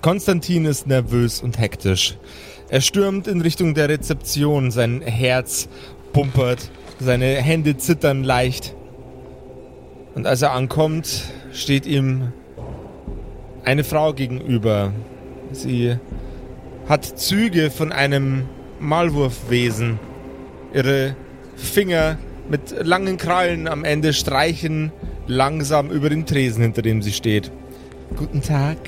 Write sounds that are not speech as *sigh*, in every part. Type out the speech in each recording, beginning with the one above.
Konstantin ist nervös und hektisch. Er stürmt in Richtung der Rezeption, sein Herz pumpert, seine Hände zittern leicht. Und als er ankommt, steht ihm eine Frau gegenüber. Sie hat Züge von einem Maulwurfwesen. Ihre Finger mit langen Krallen am Ende streichen langsam über den Tresen, hinter dem sie steht. Guten Tag.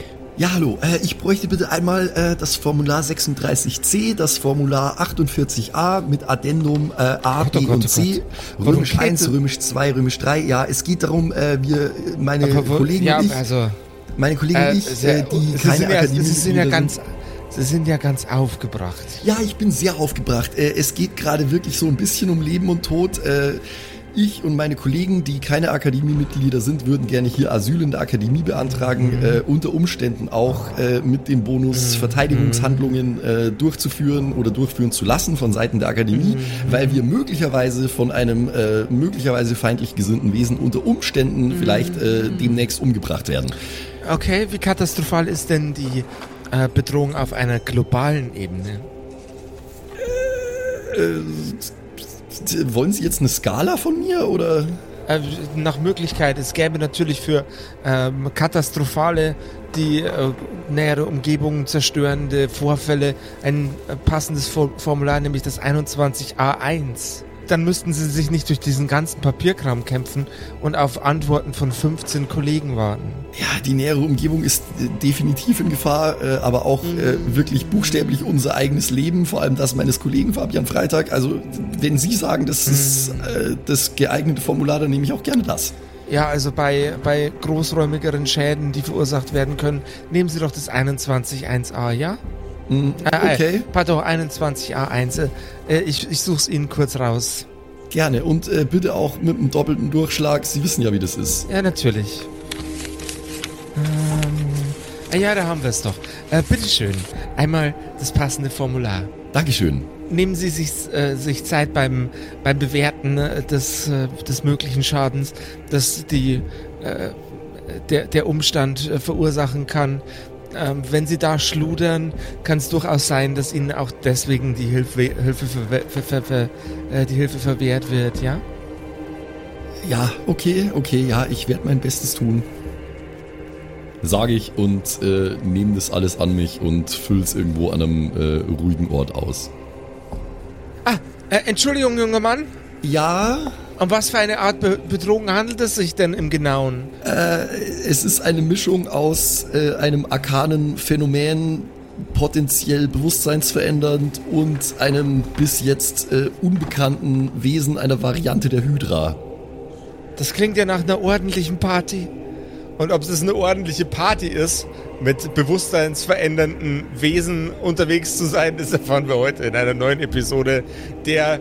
Ja, hallo. Äh, ich bräuchte bitte einmal äh, das Formular 36c, das Formular 48a mit Addendum äh, A, Gott, oh B Gott, und oh C, Gott. Römisch Warum 1, geht- Römisch 2, Römisch 3. Ja, es geht darum, äh, wir, meine Aber Kollegen ja, und ich, also, meine Kollegen äh, und ich, sehr- äh, die Sie keine sind ja, Akademie Sie sind ja ganz, Sie sind ja ganz aufgebracht. Ja, ich bin sehr aufgebracht. Es geht gerade wirklich so ein bisschen um Leben und Tod. Äh, Ich und meine Kollegen, die keine Akademiemitglieder sind, würden gerne hier Asyl in der Akademie beantragen, äh, unter Umständen auch äh, mit dem Bonus Verteidigungshandlungen äh, durchzuführen oder durchführen zu lassen von Seiten der Akademie, weil wir möglicherweise von einem äh, möglicherweise feindlich gesinnten Wesen unter Umständen vielleicht äh, demnächst umgebracht werden. Okay, wie katastrophal ist denn die äh, Bedrohung auf einer globalen Ebene? Wollen Sie jetzt eine Skala von mir oder? Äh, nach Möglichkeit, es gäbe natürlich für ähm, katastrophale, die äh, nähere Umgebung zerstörende Vorfälle ein äh, passendes For Formular, nämlich das 21a1. Dann müssten sie sich nicht durch diesen ganzen Papierkram kämpfen und auf Antworten von 15 Kollegen warten. Ja, die nähere Umgebung ist äh, definitiv in Gefahr, äh, aber auch äh, wirklich buchstäblich unser eigenes Leben, vor allem das meines Kollegen Fabian Freitag. Also, wenn Sie sagen, das ist äh, das geeignete Formular, dann nehme ich auch gerne das. Ja, also bei, bei großräumigeren Schäden, die verursacht werden können, nehmen Sie doch das 21.1a, ja? Äh, okay, Äh, pardon, 21a1. Äh, ich ich suche es Ihnen kurz raus. Gerne. Und äh, bitte auch mit einem doppelten Durchschlag. Sie wissen ja, wie das ist. Ja, natürlich. Ähm, ja, da haben wir es doch. Äh, bitteschön, einmal das passende Formular. Dankeschön. Nehmen Sie sich, äh, sich Zeit beim, beim Bewerten äh, des, äh, des möglichen Schadens, das die, äh, der, der Umstand verursachen kann. Ähm, wenn Sie da schludern, kann es durchaus sein, dass Ihnen auch deswegen die Hilfe, Hilfe, ver, ver, ver, äh, die Hilfe verwehrt wird, ja? Ja, okay, okay, ja, ich werde mein Bestes tun. Sage ich und äh, nehme das alles an mich und fülle es irgendwo an einem äh, ruhigen Ort aus. Ah, äh, Entschuldigung, junger Mann. Ja, Um was für eine Art Be Bedrohung handelt es sich denn im Genauen? Es ist eine Mischung aus äh, einem arkanen Phänomen, potenziell bewusstseinsverändernd und einem bis jetzt äh, unbekannten Wesen einer Variante der Hydra. Das klingt ja nach einer ordentlichen Party. Und ob es eine ordentliche Party ist, mit bewusstseinsverändernden Wesen unterwegs zu sein, das erfahren wir heute in einer neuen Episode der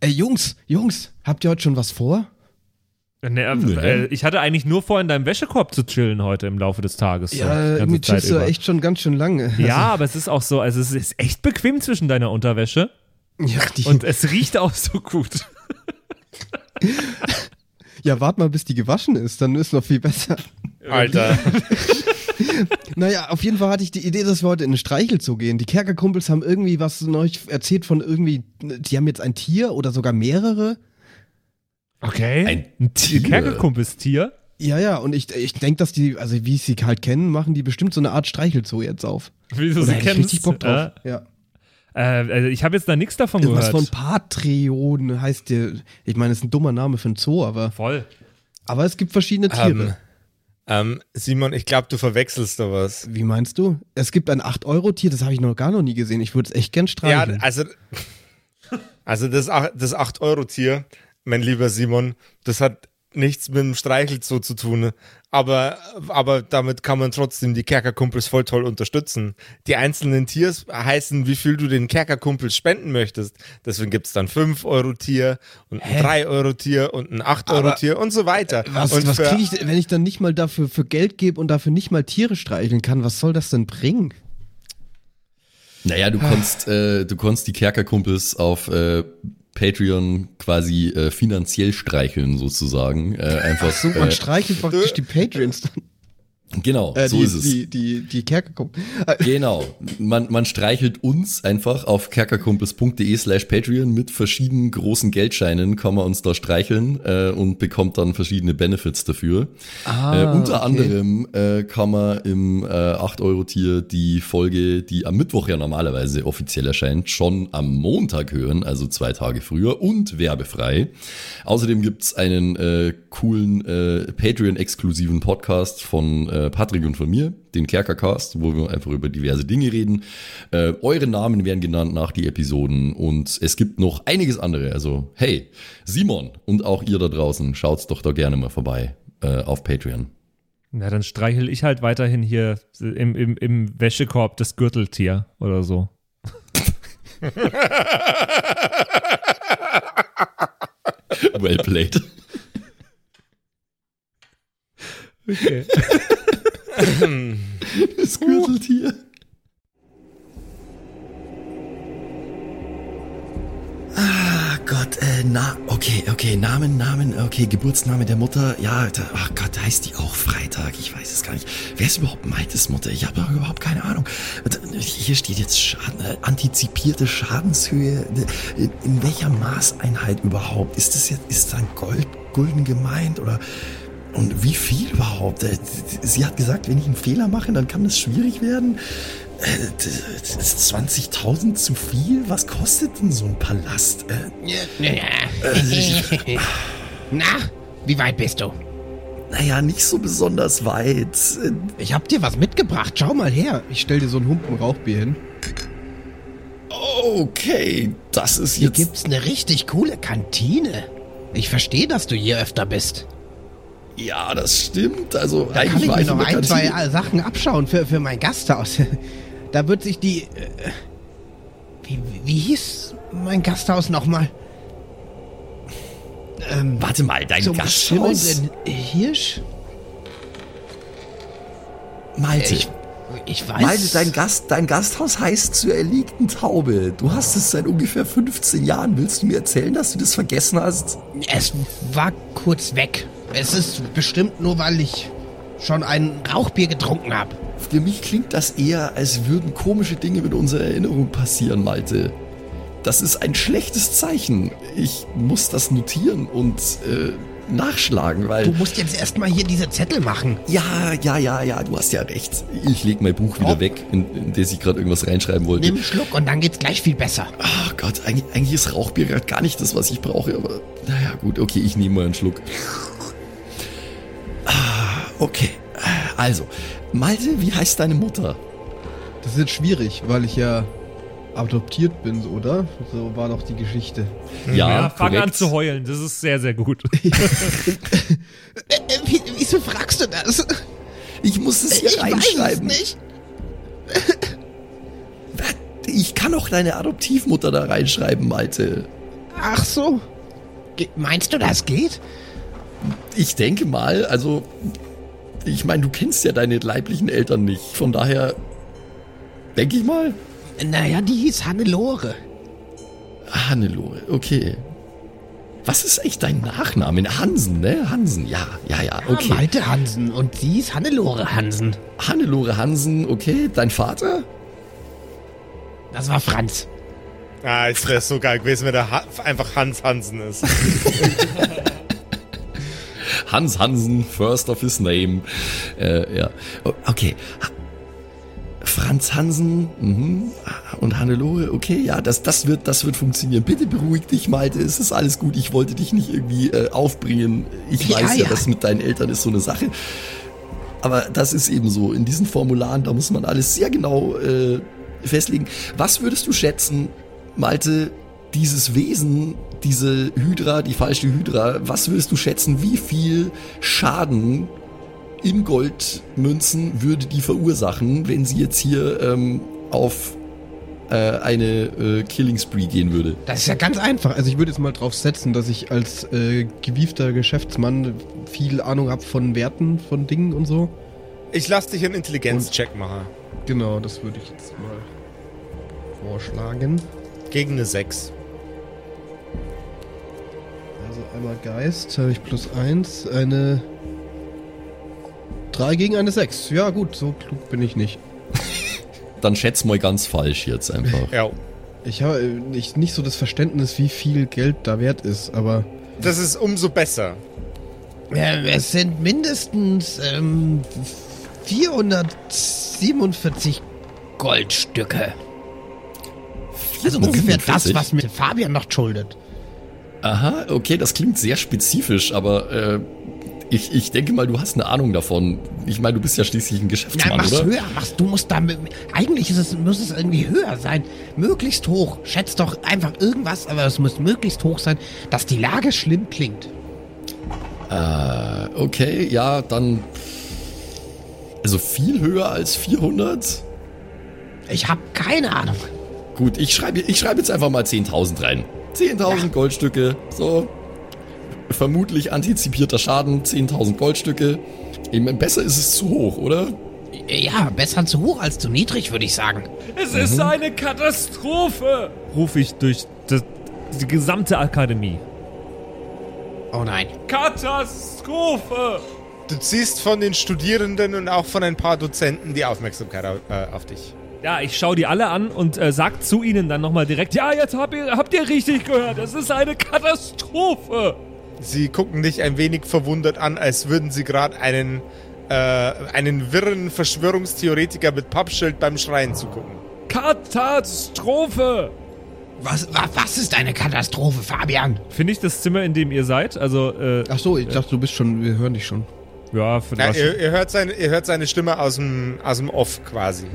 Ey, Jungs, Jungs, habt ihr heute schon was vor? Nee, äh, Nee. äh, ich hatte eigentlich nur vor, in deinem Wäschekorb zu chillen heute im Laufe des Tages. so, Ja, irgendwie Zeit chillst du echt schon ganz schön lange. Ja, aber es ist auch so, also es ist echt bequem zwischen deiner Unterwäsche Also, ja, die, und es riecht auch so gut. *laughs* ja, wart mal, bis die gewaschen ist, dann ist noch viel besser. Alter. *laughs* *laughs* Naja, auf jeden Fall hatte ich die Idee, dass wir heute in den Streichelzoo gehen. Die Kerkerkumpels haben irgendwie was neulich erzählt von irgendwie, die haben jetzt ein Tier oder sogar mehrere. Okay. Ein Tier. Tier. Kerkerkumpelstier. Ja, ja, und ich, ich denke, dass die, also wie sie halt kennen, machen die bestimmt so eine Art Streichelzoo jetzt auf. Wie du Oder sie ich kennst. richtig Bock drauf. Ja. Äh, also ich habe jetzt da nichts davon Irgendwas gehört. von Patreon heißt der. Ich meine, das ist ein dummer Name für ein Zoo, aber, Voll. aber es gibt verschiedene Tiere. Ähm, Simon, ich glaube, du verwechselst da was. Wie meinst du? Es gibt ein 8-Euro-Tier, das habe ich noch gar noch nie gesehen. Ich würde es echt gern Ja, streicheln. also, also das, das 8-Euro-Tier, mein lieber Simon, das hat nichts mit dem Streichelzoo zu tun. Aber, aber damit kann man trotzdem die Kerkerkumpels voll toll unterstützen. Die einzelnen Tiers heißen, wie viel du den Kerkerkumpels spenden möchtest. Deswegen gibt's dann 5 Euro Tier und ein 3 Euro Tier und ein 8 Euro Tier und so weiter. Was, und was kriege ich, wenn ich dann nicht mal dafür für Geld gebe und dafür nicht mal Tiere streicheln kann? Was soll das denn bringen? Naja, du konntest, äh, du konntest die Kerkerkumpels auf äh, Patreon quasi äh, finanziell streicheln, sozusagen. Äh, einfach. So, man äh, streichelt praktisch die Patreons dann. Genau, Äh, so die, ist es. Die, die, die Kerkerkumpel. *laughs* Genau. Man, man streichelt uns einfach auf kerkerkumpels.de slash Patreon mit verschiedenen großen Geldscheinen, kann man uns da streicheln äh, und bekommt dann verschiedene Benefits dafür. Ah, äh, unter okay. anderem äh, kann man im äh, 8-Euro-Tier die Folge, die am Mittwoch ja normalerweise offiziell erscheint, schon am Montag hören, also zwei Tage früher und werbefrei. Außerdem gibt's einen äh, coolen äh, Patreon-exklusiven Podcast von äh, Patrick und von mir, den Kerkercast, wo wir einfach über diverse Dinge reden. Äh, eure Namen werden genannt nach die Episoden und es gibt noch einiges andere. Also hey, Simon und auch ihr da draußen, schaut's doch da gerne mal vorbei äh, auf Patreon. Na, dann streichel ich halt weiterhin hier im, im, im Wäschekorb das Gürteltier oder so. *laughs* Well played. Okay. *laughs* *laughs* Das Gürteltier. Ah Gott, äh, na, okay, okay, Namen, Namen, okay, Geburtsname der Mutter, ja, da, ach Gott, heißt die auch Freitag? Ich weiß es gar nicht. Wer ist überhaupt Maites Mutter? Ich habe überhaupt keine Ahnung. Hier steht jetzt Schaden, äh, antizipierte Schadenshöhe. In, in welcher Maßeinheit überhaupt? Ist das jetzt, ist dann Gold, Gulden gemeint oder und wie viel überhaupt? Äh, Sie hat gesagt, wenn ich einen Fehler mache, dann kann das schwierig werden. Äh, Ist 20.000 zu viel? Was kostet denn so ein Palast? Äh, *laughs* Na, wie weit bist du? naja, nicht so besonders weit. Ich hab dir was mitgebracht. Schau mal her. Ich stell dir so ein Humpen Rauchbier hin. Okay, das ist Hier jetzt... gibt's eine richtig coole Kantine. Ich verstehe, dass du hier öfter bist. Ja, das stimmt. Also Da kann eigentlich ich war mir ich noch ein, zwei Sachen abschauen für, für mein Gasthaus. *laughs* Da wird sich die... Äh, wie, wie hieß mein Gasthaus nochmal? Ähm, Warte mal, dein zum Gasthaus? Hirsch? Malte. Ich, ich weiß... Malte, dein, Gast, dein Gasthaus heißt zur erlegten Taube. Du hast es seit ungefähr 15 Jahren. Willst du mir erzählen, dass du das vergessen hast? Es war kurz weg. Es ist bestimmt nur, weil ich schon ein Rauchbier getrunken habe. Für mich klingt das eher, als würden komische Dinge mit unserer Erinnerung passieren, Malte. Das ist ein schlechtes Zeichen. Ich muss das notieren und äh, nachschlagen, Du weil... musst jetzt erstmal hier diese Zettel machen. Ja, ja, ja, ja, du hast ja recht. Ich leg mein Buch wieder Oh. weg, in, in das ich gerade irgendwas reinschreiben wollte. Nimm einen Schluck und dann geht's gleich viel besser. Ach Gott, eigentlich, eigentlich ist Rauchbier gerade gar nicht das, was ich brauche, aber naja, gut, okay, ich nehme mal einen Schluck. Ah, okay. Also, Malte, wie heißt deine Mutter? Das ist jetzt schwierig, weil ich ja adoptiert bin, oder? So war doch die Geschichte. Ja, fang korrekt. an zu heulen. Das ist sehr, sehr gut. *laughs* Äh, äh, wie, wieso fragst du das? Ich muss es hier Ich weiß es reinschreiben. nicht. *laughs* Ich kann auch deine Adoptivmutter da reinschreiben, Malte. Ach so. Ge meinst du, das geht? Ich denke mal, also, ich meine, du kennst ja deine leiblichen Eltern nicht. Von daher, denke ich mal, Naja, die hieß Hannelore. Hannelore, okay. Was ist eigentlich dein Nachname? Hansen, ne? Hansen, ja, ja, ja, okay. Ja, Malte Hansen und sie ist Hannelore Hansen. Hannelore Hansen, okay. Dein Vater? Das war Franz. Ah, es wäre so geil gewesen, wenn der ha einfach Hans Hansen ist. *laughs* Hans Hansen, first of his name. Äh, ja. Okay. Franz Hansen mhm. und Hannelore, okay, ja, das, das, wird, das wird funktionieren. Bitte beruhig dich, Malte, es ist alles gut. Ich wollte dich nicht irgendwie äh, aufbringen. Ich Ja, weiß ja, ja. das mit deinen Eltern ist so eine Sache. Aber das ist eben so. In diesen Formularen, da muss man alles sehr genau äh, festlegen. Was würdest du schätzen, Malte, dieses Wesen, diese Hydra, die falsche Hydra, was willst du schätzen, wie viel Schaden in Goldmünzen würde die verursachen, wenn sie jetzt hier ähm, auf äh, eine äh, Killing Spree gehen würde? Das ist ja ganz einfach. Also ich würde jetzt mal drauf setzen, dass ich als äh, gewiefter Geschäftsmann viel Ahnung habe von Werten, von Dingen und so. Ich lass dich einen Intelligenzcheck machen. Genau, das würde ich jetzt mal vorschlagen. Gegen eine 6. Also einmal Geist, habe ich plus 1, eine 3 gegen eine 6. Ja gut, so klug bin ich nicht. *laughs* Dann schätz mal ganz falsch jetzt einfach. Ja. Ich habe nicht, nicht so das Verständnis, wie viel Geld da wert ist, aber Das ist umso besser. Ja, es sind mindestens ähm, 447 Goldstücke. Also ungefähr das, 447? was mir Fabian noch schuldet. Aha, okay, das klingt sehr spezifisch, aber äh, ich, ich denke mal, du hast eine Ahnung davon. Ich meine, du bist ja schließlich ein Ja, Geschäftsmann, mach's oder? höher, mach's, du musst da, eigentlich ist es, muss es irgendwie höher sein. Möglichst hoch. Schätzt doch einfach irgendwas, aber es muss möglichst hoch sein, dass die Lage schlimm klingt. Äh, okay, ja, dann. Also viel höher als 400? Ich hab keine Ahnung. Gut, ich schreibe ich schreibe jetzt einfach mal 10.000 rein. 10.000 Goldstücke, so. Vermutlich antizipierter Schaden, 10.000 Goldstücke. Ich meine, besser ist es zu hoch, oder? Ja, besser zu hoch als zu niedrig, würde ich sagen. Es ist eine Katastrophe! Rufe ich durch das, die gesamte Akademie. Oh nein. Katastrophe! Du ziehst von den Studierenden und auch von ein paar Dozenten die Aufmerksamkeit auf, äh, auf dich. Ja, ich schaue die alle an und äh, sag zu ihnen dann nochmal direkt, ja, jetzt habt ihr, habt ihr richtig gehört, es ist eine Katastrophe! Sie gucken dich ein wenig verwundert an, als würden sie gerade einen, äh, einen wirren Verschwörungstheoretiker mit Pappschild beim Schreien zugucken. Katastrophe! Was, was, was ist eine Katastrophe, Fabian? Finde ich das Zimmer, in dem ihr seid? Also, äh, ach so, ich dachte, du bist schon, wir hören dich schon. ja, für Ja, ihr, ihr, hört seine, ihr hört seine Stimme aus dem, aus dem Off quasi.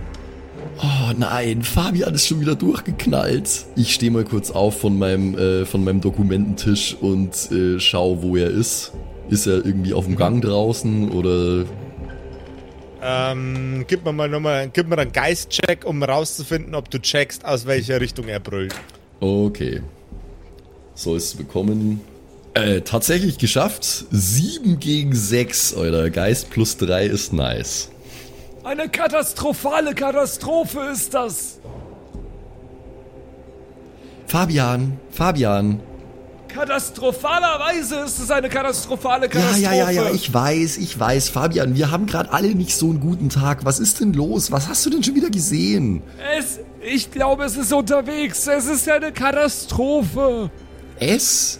Oh nein, Fabian ist schon wieder durchgeknallt. Ich stehe mal kurz auf von meinem, äh, von meinem Dokumententisch und äh, schau, wo er ist. Ist er irgendwie auf dem Gang draußen oder Ähm, gib mir mal nochmal, gib mir einen Geistcheck, um rauszufinden, ob du checkst, aus welcher Richtung er brüllt. Okay. Sollst du bekommen. Äh, tatsächlich geschafft. 7 gegen 6, euer Geist plus 3 ist nice. Eine katastrophale Katastrophe ist das! Fabian, Fabian. Katastrophalerweise ist es eine katastrophale Ja, Katastrophe! ja, ja, ja, ich weiß, ich weiß. Fabian, wir haben gerade alle nicht so einen guten Tag. Was ist denn los? Was hast du denn schon wieder gesehen? Es, ich glaube, es ist unterwegs. Es ist eine Katastrophe. Es?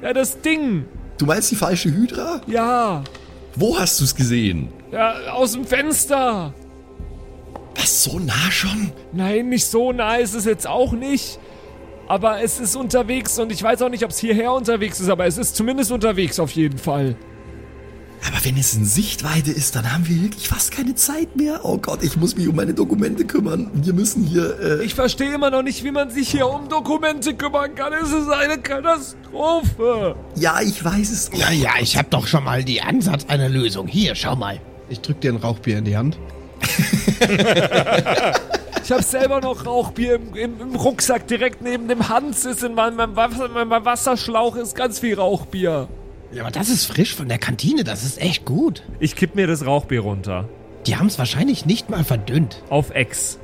Ja, das Ding. Du meinst die falsche Hydra? Ja, Wo hast du es gesehen? Ja, aus dem Fenster. Was, so nah schon? Nein, nicht so nah ist es jetzt auch nicht. Aber es ist unterwegs und ich weiß auch nicht, ob es hierher unterwegs ist, aber es ist zumindest unterwegs auf jeden Fall. Aber wenn es in Sichtweite ist, dann haben wir wirklich fast keine Zeit mehr. Oh Gott, ich muss mich um meine Dokumente kümmern. Wir müssen hier, äh, Ich verstehe immer noch nicht, wie man sich hier um Dokumente kümmern kann. Es ist eine Katastrophe. ja, ich weiß es. Ja, ja, ich hab doch schon mal die Ansatz einer Lösung. Hier, schau mal. Ich drück dir ein Rauchbier in die Hand. *laughs* Ich habe selber noch Rauchbier im, im, im Rucksack direkt neben dem Hans ist in meinem, meinem, Wasser, meinem Wasserschlauch ist ganz viel Rauchbier. Ja, aber das ist frisch von der Kantine, das ist echt gut. Ich kipp mir das Rauchbier runter. Die haben's wahrscheinlich nicht mal verdünnt. Auf Ex.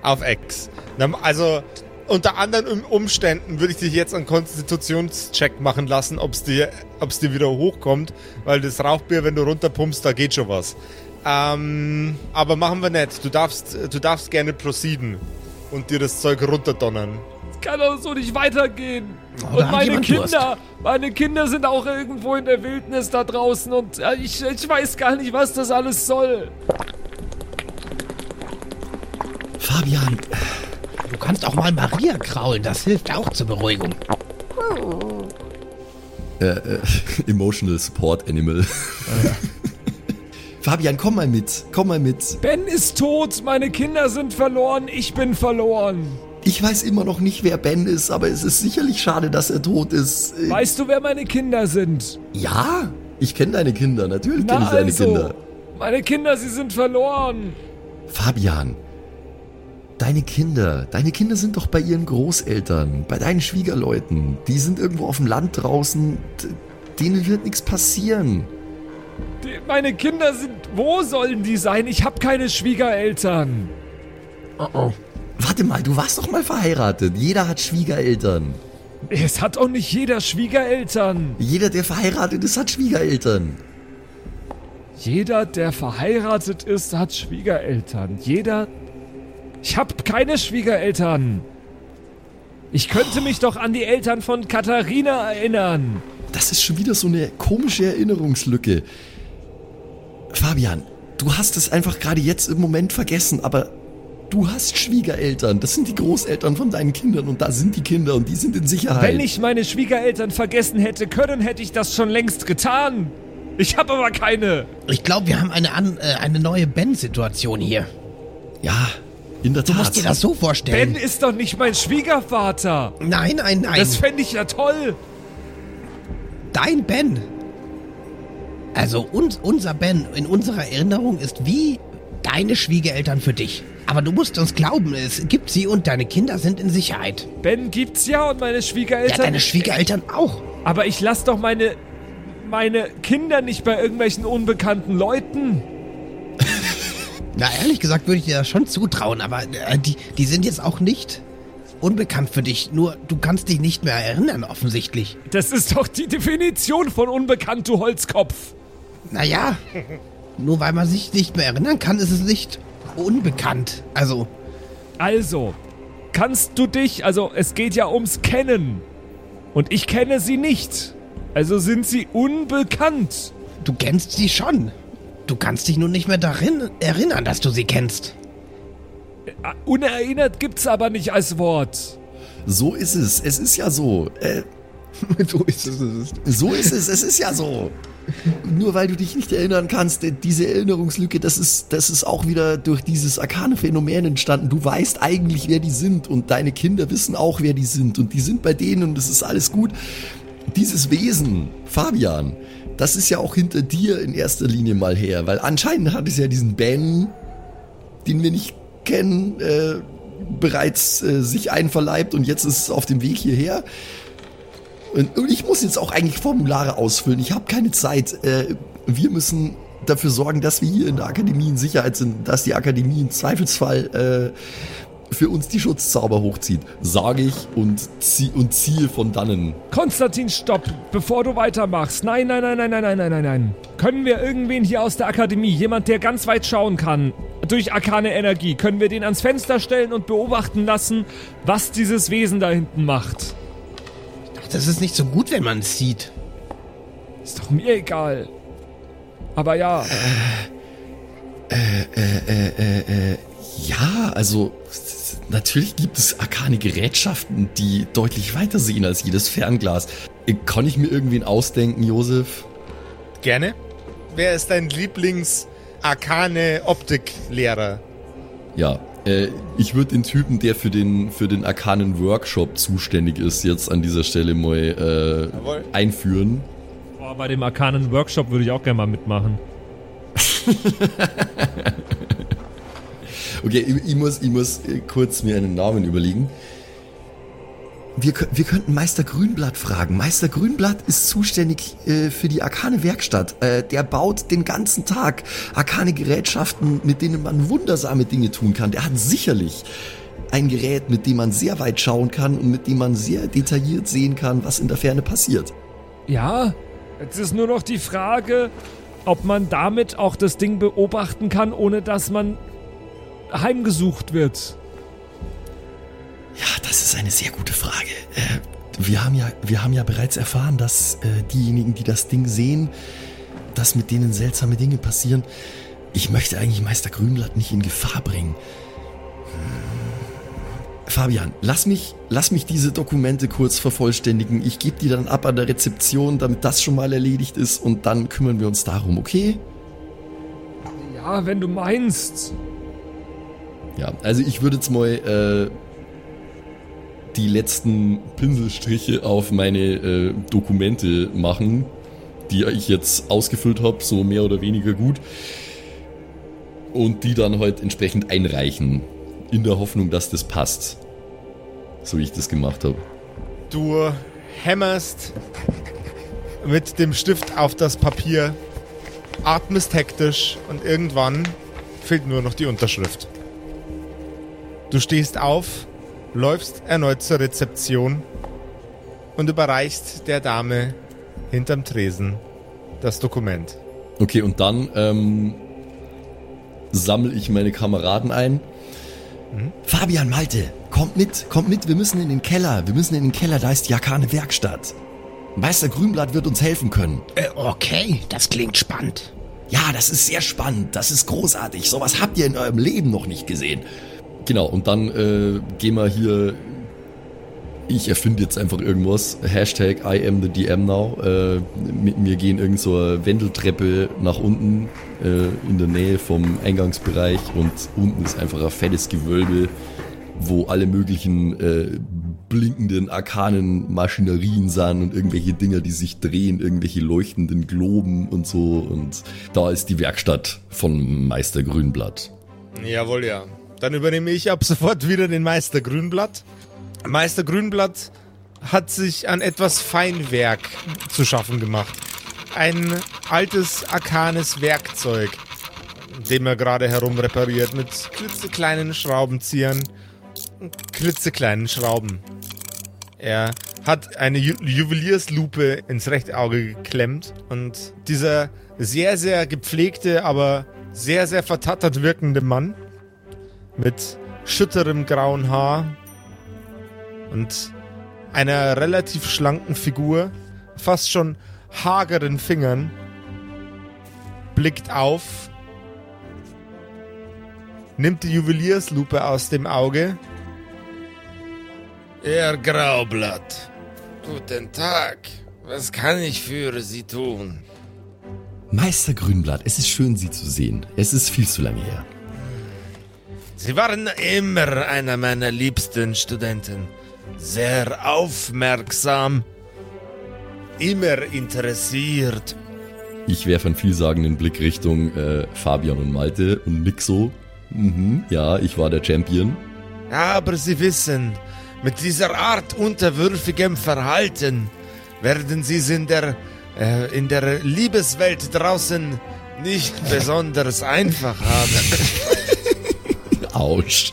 Auf X. Na, Also, unter anderen Um- Umständen würde ich dich jetzt einen Konstitutionscheck machen lassen, ob es dir, ob's dir wieder hochkommt, weil das Rauchbier, wenn du runterpumpst, da geht schon was. Ähm, aber machen wir nicht. Du darfst, du darfst gerne proceeden und dir das Zeug runterdonnern. Es kann doch so nicht weitergehen. Oh, da und meine Kinder, meine Kinder sind auch irgendwo in der Wildnis da draußen und ich, ich weiß gar nicht, was das alles soll. Fabian, Du kannst auch mal Maria kraulen, das hilft auch zur Beruhigung. äh, äh, *laughs* Emotional Support Animal. *laughs* Fabian, komm mal mit. Komm mal mit. Ben ist tot, meine Kinder sind verloren, ich bin verloren. Ich weiß immer noch nicht, wer Ben ist, aber es ist sicherlich schade, dass er tot ist. Weißt du, wer meine Kinder sind? Ja, ich kenne deine Kinder, natürlich kenne Na ich deine also, Kinder. meine Kinder, sie sind verloren. Fabian, deine Kinder, deine Kinder sind doch bei ihren Großeltern, bei deinen Schwiegerleuten. Die sind irgendwo auf dem Land draußen. Denen wird nichts passieren. Die, meine Kinder sind, wo sollen die sein? Ich habe keine Schwiegereltern. Warte mal, du warst doch mal verheiratet. Jeder hat Schwiegereltern. Es hat auch nicht jeder Schwiegereltern. Jeder, der verheiratet ist, hat Schwiegereltern. Jeder, der verheiratet ist, hat Schwiegereltern. Jeder. Ich habe keine Schwiegereltern. Ich könnte mich doch an die Eltern von Katharina erinnern. Das ist schon wieder so eine komische Erinnerungslücke. Fabian, du hast es einfach gerade jetzt im Moment vergessen, aber du hast Schwiegereltern. Das sind die Großeltern von deinen Kindern und da sind die Kinder und die sind in Sicherheit. Wenn ich meine Schwiegereltern vergessen hätte können, hätte ich das schon längst getan. Ich habe aber keine. Ich glaube, wir haben eine, an, äh, eine neue Ben-Situation hier. Ja, in der Du Tat. musst dir das so vorstellen. Ben ist doch nicht mein Schwiegervater. nein, nein, nein. Das fände ich ja toll. Dein Ben. Also uns, unser Ben in unserer Erinnerung ist wie deine Schwiegereltern für dich. Aber du musst uns glauben, es gibt sie und deine Kinder sind in Sicherheit. Ben gibt's ja und meine Ja, Schwiegereltern. deine Schwiegereltern auch. aber ich lass doch meine meine Kinder nicht bei irgendwelchen unbekannten Leuten. Na, ehrlich gesagt würde ich dir das schon zutrauen, aber äh, die, die sind jetzt auch nicht unbekannt für dich. Nur du kannst dich nicht mehr erinnern, offensichtlich. Das ist doch die Definition von unbekannt, du Holzkopf. Naja, nur weil man sich nicht mehr erinnern kann, ist es nicht unbekannt. Also, Also, kannst du dich, also es geht ja ums Kennen. Und ich kenne sie nicht. Also sind sie unbekannt. du kennst sie schon. Du kannst dich nur nicht mehr darin erinnern, dass du sie kennst. Äh, Unerinnert gibt's aber nicht als Wort. So ist es. Es ist ja so. Äh, *laughs* so ist es. es ist- so ist es. Es ist ja so. Nur weil du dich nicht erinnern kannst, äh, diese Erinnerungslücke, das ist, das ist auch wieder durch dieses arkane Phänomen entstanden. Du weißt eigentlich, wer die sind und deine Kinder wissen auch, wer die sind und die sind bei denen und es ist alles gut. Dieses Wesen, Fabian, das ist ja auch hinter dir in erster Linie mal her, weil anscheinend hat es ja diesen Ben, den wir nicht kennen, äh, bereits äh, sich einverleibt und jetzt ist es auf dem Weg hierher. Und, und ich muss jetzt auch eigentlich Formulare ausfüllen. Ich habe keine Zeit. Äh, wir müssen dafür sorgen, dass wir hier in der Akademie in Sicherheit sind, dass die Akademie im Zweifelsfall äh, für uns die Schutzzauber hochzieht. Sage ich und, zieh, und ziehe von dannen. Konstantin, stopp, bevor du weitermachst. Nein, nein, nein, nein, nein, nein, nein, nein, nein. Können wir irgendwen hier aus der Akademie, jemand, der ganz weit schauen kann, durch arkane Energie, können wir den ans Fenster stellen und beobachten lassen, was dieses Wesen da hinten macht? Ach, das ist nicht so gut, wenn man es sieht. Ist doch mir egal. Aber ja, Ja, also natürlich gibt es arkane Gerätschaften, die deutlich weiter sehen als jedes Fernglas. Kann ich mir irgendwen ausdenken, Josef? Gerne. Wer ist dein Lieblings-arkane Optiklehrer? Ja, äh, ich würde den Typen, der für den, für den arkanen Workshop zuständig ist, jetzt an dieser Stelle mal äh, einführen. Boah, bei dem arkanen Workshop würde ich auch gerne mal mitmachen. *laughs* Okay, ich, ich, muss, ich muss äh, kurz mir einen Namen überlegen. Wir, wir könnten Meister Grünblatt fragen. Meister Grünblatt ist zuständig äh, für die arkane Werkstatt. Äh, der baut den ganzen Tag arkane Gerätschaften, mit denen man wundersame Dinge tun kann. Der hat sicherlich ein Gerät, mit dem man sehr weit schauen kann und mit dem man sehr detailliert sehen kann, was in der Ferne passiert. Ja, jetzt ist nur noch die Frage, ob man damit auch das Ding beobachten kann, ohne dass man heimgesucht wird. Ja, das ist eine sehr gute Frage. Äh, wir, haben ja, wir haben ja bereits erfahren, dass äh, diejenigen, die das Ding sehen, dass mit denen seltsame Dinge passieren. Ich möchte eigentlich Meister Grünblatt nicht in Gefahr bringen. Hm. Fabian, lass mich, lass mich diese Dokumente kurz vervollständigen. Ich gebe die dann ab an der Rezeption, damit das schon mal erledigt ist und dann kümmern wir uns darum, okay? Ja, wenn du meinst. Ja, also ich würde jetzt mal äh, die letzten Pinselstriche auf meine äh, Dokumente machen, die ich jetzt ausgefüllt habe, so mehr oder weniger gut. Und die dann halt entsprechend einreichen. In der Hoffnung, dass das passt. So wie ich das gemacht habe. Du hämmerst mit dem Stift auf das Papier, atmest hektisch und irgendwann fehlt nur noch die Unterschrift. Du stehst auf, läufst erneut zur Rezeption und überreichst der Dame hinterm Tresen das Dokument. Okay, und dann ähm, sammle ich meine Kameraden ein. Fabian Malte, kommt mit, kommt mit, wir müssen in den Keller, wir müssen in den Keller, da ist die Jakane Werkstatt. Meister Grünblatt wird uns helfen können. Äh, okay, das klingt spannend. Ja, das ist sehr spannend, das ist großartig, sowas habt ihr in eurem Leben noch nicht gesehen. Genau, und dann äh, gehen wir hier, ich erfinde jetzt einfach irgendwas, Hashtag I am the DM now, äh, mit mir gehen irgend so eine Wendeltreppe nach unten äh, in der Nähe vom Eingangsbereich und unten ist einfach ein fettes Gewölbe, wo alle möglichen äh, blinkenden, arkanen Maschinerien sind und irgendwelche Dinger, die sich drehen, irgendwelche leuchtenden Globen und so. Und da ist die Werkstatt von Meister Grünblatt. Jawohl, ja. Dann übernehme ich ab sofort wieder den Meister Grünblatt. Meister Grünblatt hat sich an etwas Feinwerk zu schaffen gemacht. Ein altes, arkanes Werkzeug, dem er gerade herum repariert, mit klitzekleinen Schraubenziehern klitzekleinen Schrauben. Er hat eine Ju Juwelierslupe ins rechte Auge geklemmt und dieser sehr, sehr gepflegte, aber sehr, sehr vertattert wirkende Mann mit schütterem grauen Haar und einer relativ schlanken Figur, fast schon hageren Fingern, blickt auf, nimmt die Juwelierslupe aus dem Auge. Herr Graublatt, guten Tag. Was kann ich für Sie tun? Meister Grünblatt, es ist schön, Sie zu sehen. Es ist viel zu lange her. Sie waren immer einer meiner liebsten Studenten. Sehr aufmerksam. Immer interessiert. Ich werfe einen vielsagenden Blick Richtung äh, Fabian und Malte und so. Mhm, ja, ich war der Champion. Aber Sie wissen, mit dieser Art unterwürfigem Verhalten werden Sie es in der, äh, in der Liebeswelt draußen nicht *laughs* besonders einfach haben. *laughs* Autsch.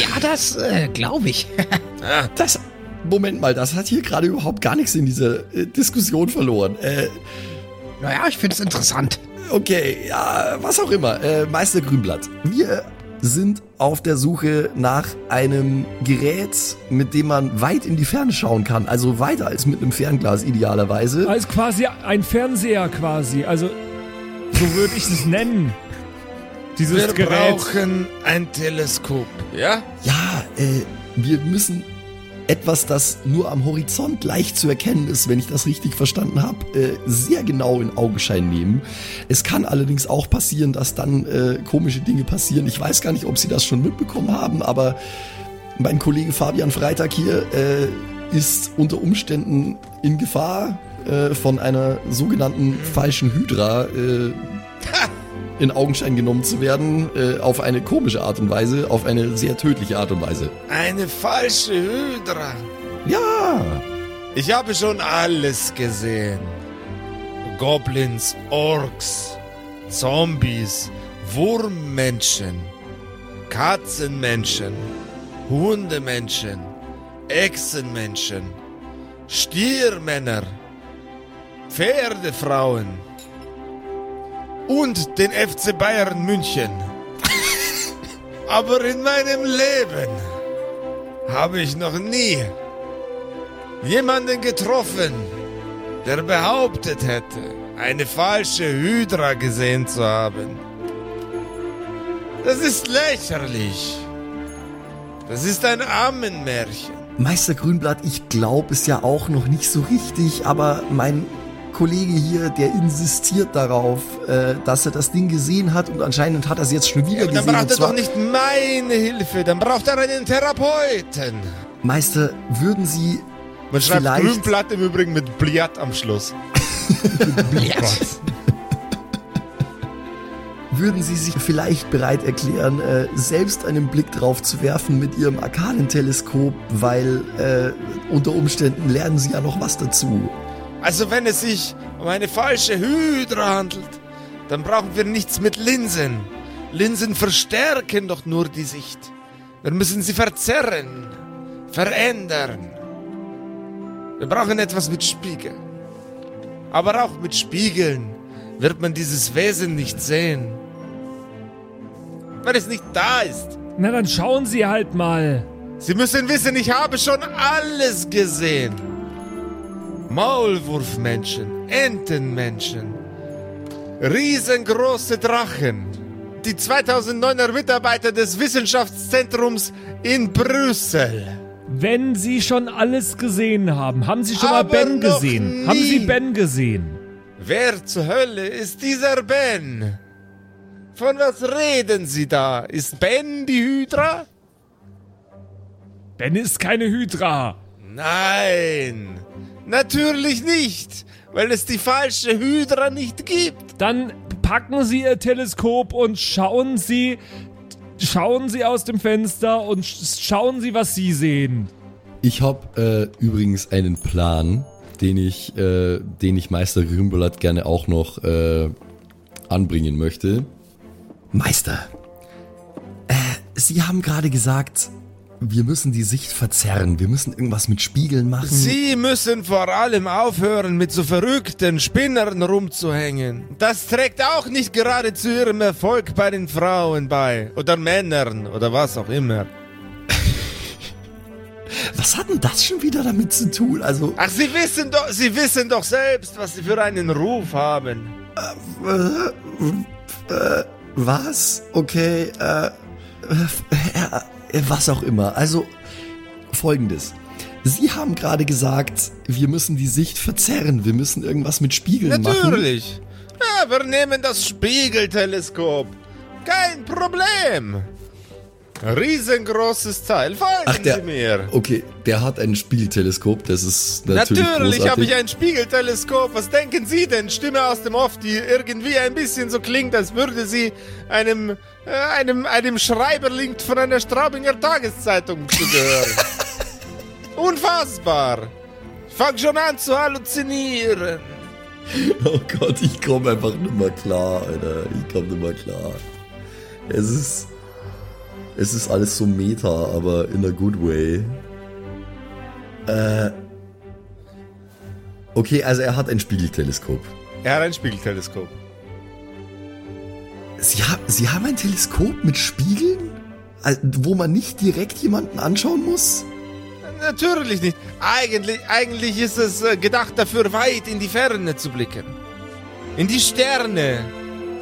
Ja, das äh, glaube ich. *laughs* Das. Moment mal, das hat hier gerade überhaupt gar nichts in dieser äh, Diskussion verloren. Äh, naja, ich finde es interessant. okay, ja, was auch immer. Äh, Meister Grünblatt, wir sind auf der Suche nach einem Gerät, mit dem man weit in die Ferne schauen kann. Also weiter als mit einem Fernglas idealerweise. Als quasi ein Fernseher quasi. Also, so würde ich es nennen. Dieses Wir Gerät. brauchen ein Teleskop, ja? Ja, äh, wir müssen etwas, das nur am Horizont leicht zu erkennen ist, wenn ich das richtig verstanden habe, äh, sehr genau in Augenschein nehmen. Es kann allerdings auch passieren, dass dann äh, komische Dinge passieren. Ich weiß gar nicht, ob Sie das schon mitbekommen haben, aber mein Kollege Fabian Freitag hier äh, ist unter Umständen in Gefahr äh, von einer sogenannten falschen Hydra äh, in Augenschein genommen zu werden, äh, auf eine komische Art und Weise, auf eine sehr tödliche Art und Weise. Eine falsche Hydra. Ja, Ich habe schon alles gesehen. Goblins, Orks, Zombies, Wurmmenschen, Katzenmenschen, Hundemenschen, Echsenmenschen, Stiermänner, Pferdefrauen und den FC Bayern München. Aber in meinem Leben habe ich noch nie jemanden getroffen, der behauptet hätte, eine falsche Hydra gesehen zu haben. Das ist lächerlich. Das ist ein Ammenmärchen. Meister Grünblatt, ich glaube es ja auch noch nicht so richtig, aber mein Kollege hier, der insistiert darauf, äh, dass er das Ding gesehen hat und anscheinend hat er es jetzt schon wieder Dann gesehen. braucht und er doch nicht meine Hilfe, dann braucht er einen Therapeuten. Meister, würden Sie Man schreibt Vielleicht- Grünblatt im Übrigen mit Bliat am Schluss. *laughs* Würden Sie sich vielleicht bereit erklären, äh, selbst einen Blick drauf zu werfen mit Ihrem Arkanenteleskop, weil äh, unter Umständen lernen Sie ja noch was dazu. Also wenn es sich um eine falsche Hydra handelt, dann brauchen wir nichts mit Linsen. Linsen verstärken doch nur die Sicht. Wir müssen sie verzerren, verändern. Wir brauchen etwas mit Spiegeln. Aber auch mit Spiegeln wird man dieses Wesen nicht sehen. Wenn es nicht da ist. Na, dann schauen Sie halt mal. Sie müssen wissen, ich habe schon alles gesehen. Maulwurfmenschen, Entenmenschen, riesengroße Drachen, die 2009er Mitarbeiter des Wissenschaftszentrums in Brüssel. Wenn Sie schon alles gesehen haben, haben Sie schon mal Aber Ben noch gesehen? nie. Haben Sie Ben gesehen? Wer zur Hölle ist dieser Ben? Von was reden Sie da? Ist Ben die Hydra? Ben ist keine Hydra. Nein, natürlich nicht, weil es die falsche Hydra nicht gibt. Dann packen Sie Ihr Teleskop und schauen Sie, schauen Sie aus dem Fenster und sch- schauen Sie, was Sie sehen. Ich habe äh, übrigens einen Plan, den ich, äh, den ich Meister Grünblatt gerne auch noch äh, anbringen möchte. Meister, äh, Sie haben gerade gesagt, wir müssen die Sicht verzerren, wir müssen irgendwas mit Spiegeln machen. Sie müssen vor allem aufhören, mit so verrückten Spinnern rumzuhängen. Das trägt auch nicht gerade zu ihrem Erfolg bei den Frauen bei. Oder Männern oder was auch immer. *laughs* Was hat denn das schon wieder damit zu tun? Also, Ach, Sie wissen doch, Sie wissen doch selbst, was Sie für einen Ruf haben. was? Okay, äh, äh, äh, was auch immer. Also, folgendes. Sie haben gerade gesagt, wir müssen die Sicht verzerren, wir müssen irgendwas mit Spiegeln machen. Natürlich. Ja, wir nehmen das Spiegelteleskop. Kein Problem. Riesengroßes Teil. Folgen Ach, der, Sie mir. okay, der hat ein Spiegelteleskop, das ist natürlich, Natürlich habe ich ein Spiegelteleskop. Was denken Sie denn? Stimme aus dem Off, die irgendwie ein bisschen so klingt, als würde sie einem, äh, einem, einem Schreiberling von einer Straubinger Tageszeitung zugehören. *laughs* Unfassbar. Ich fang schon an zu halluzinieren. Oh Gott, ich komme einfach nicht mehr klar, Alter. Ich komme nicht mehr klar. Es ist, es ist alles so meta, aber in a good way. Äh, okay, also er hat ein Spiegelteleskop. Er hat ein Spiegelteleskop. Sie, ha Sie haben ein Teleskop mit Spiegeln? Wo man nicht direkt jemanden anschauen muss? Natürlich nicht. Eigentlich, eigentlich ist es äh, gedacht dafür, weit in die Ferne zu blicken. In die Sterne.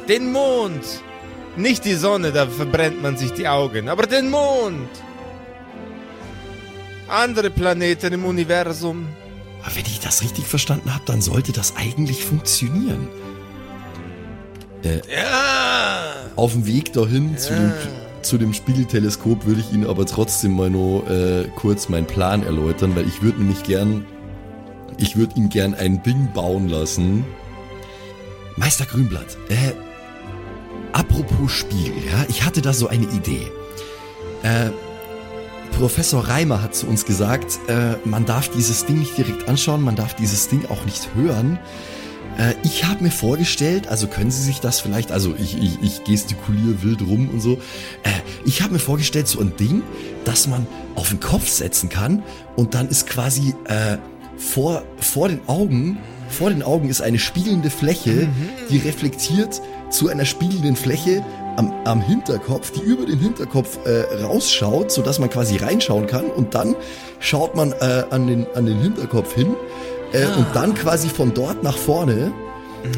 Den Mond. Nicht die Sonne, da verbrennt man sich die Augen, aber den Mond. Andere Planeten im Universum. Aber wenn ich das richtig verstanden habe, dann sollte das eigentlich funktionieren. Ja. Auf dem Weg dahin zu, dem, zu dem Spiegelteleskop würde ich Ihnen aber trotzdem mal nur äh, kurz meinen Plan erläutern, weil ich würde nämlich gern, ich würde Ihnen gern ein Ding bauen lassen. Meister Grünblatt, äh, apropos Spiegel, ja, ich hatte da so eine Idee. Äh, Professor Reimer hat zu uns gesagt, äh, man darf dieses Ding nicht direkt anschauen, man darf dieses Ding auch nicht hören. Äh, ich habe mir vorgestellt, also können Sie sich das vielleicht, also ich, ich, ich gestikuliere wild rum und so. Äh, ich habe mir vorgestellt, so ein Ding, das man auf den Kopf setzen kann und dann ist quasi äh, vor, vor den Augen, vor den Augen ist eine spiegelnde Fläche, die reflektiert zu einer spiegelnden Fläche am, am Hinterkopf, die über den Hinterkopf äh, rausschaut, sodass man quasi reinschauen kann und dann schaut man äh, an, den, an den Hinterkopf hin äh, und dann quasi von dort nach vorne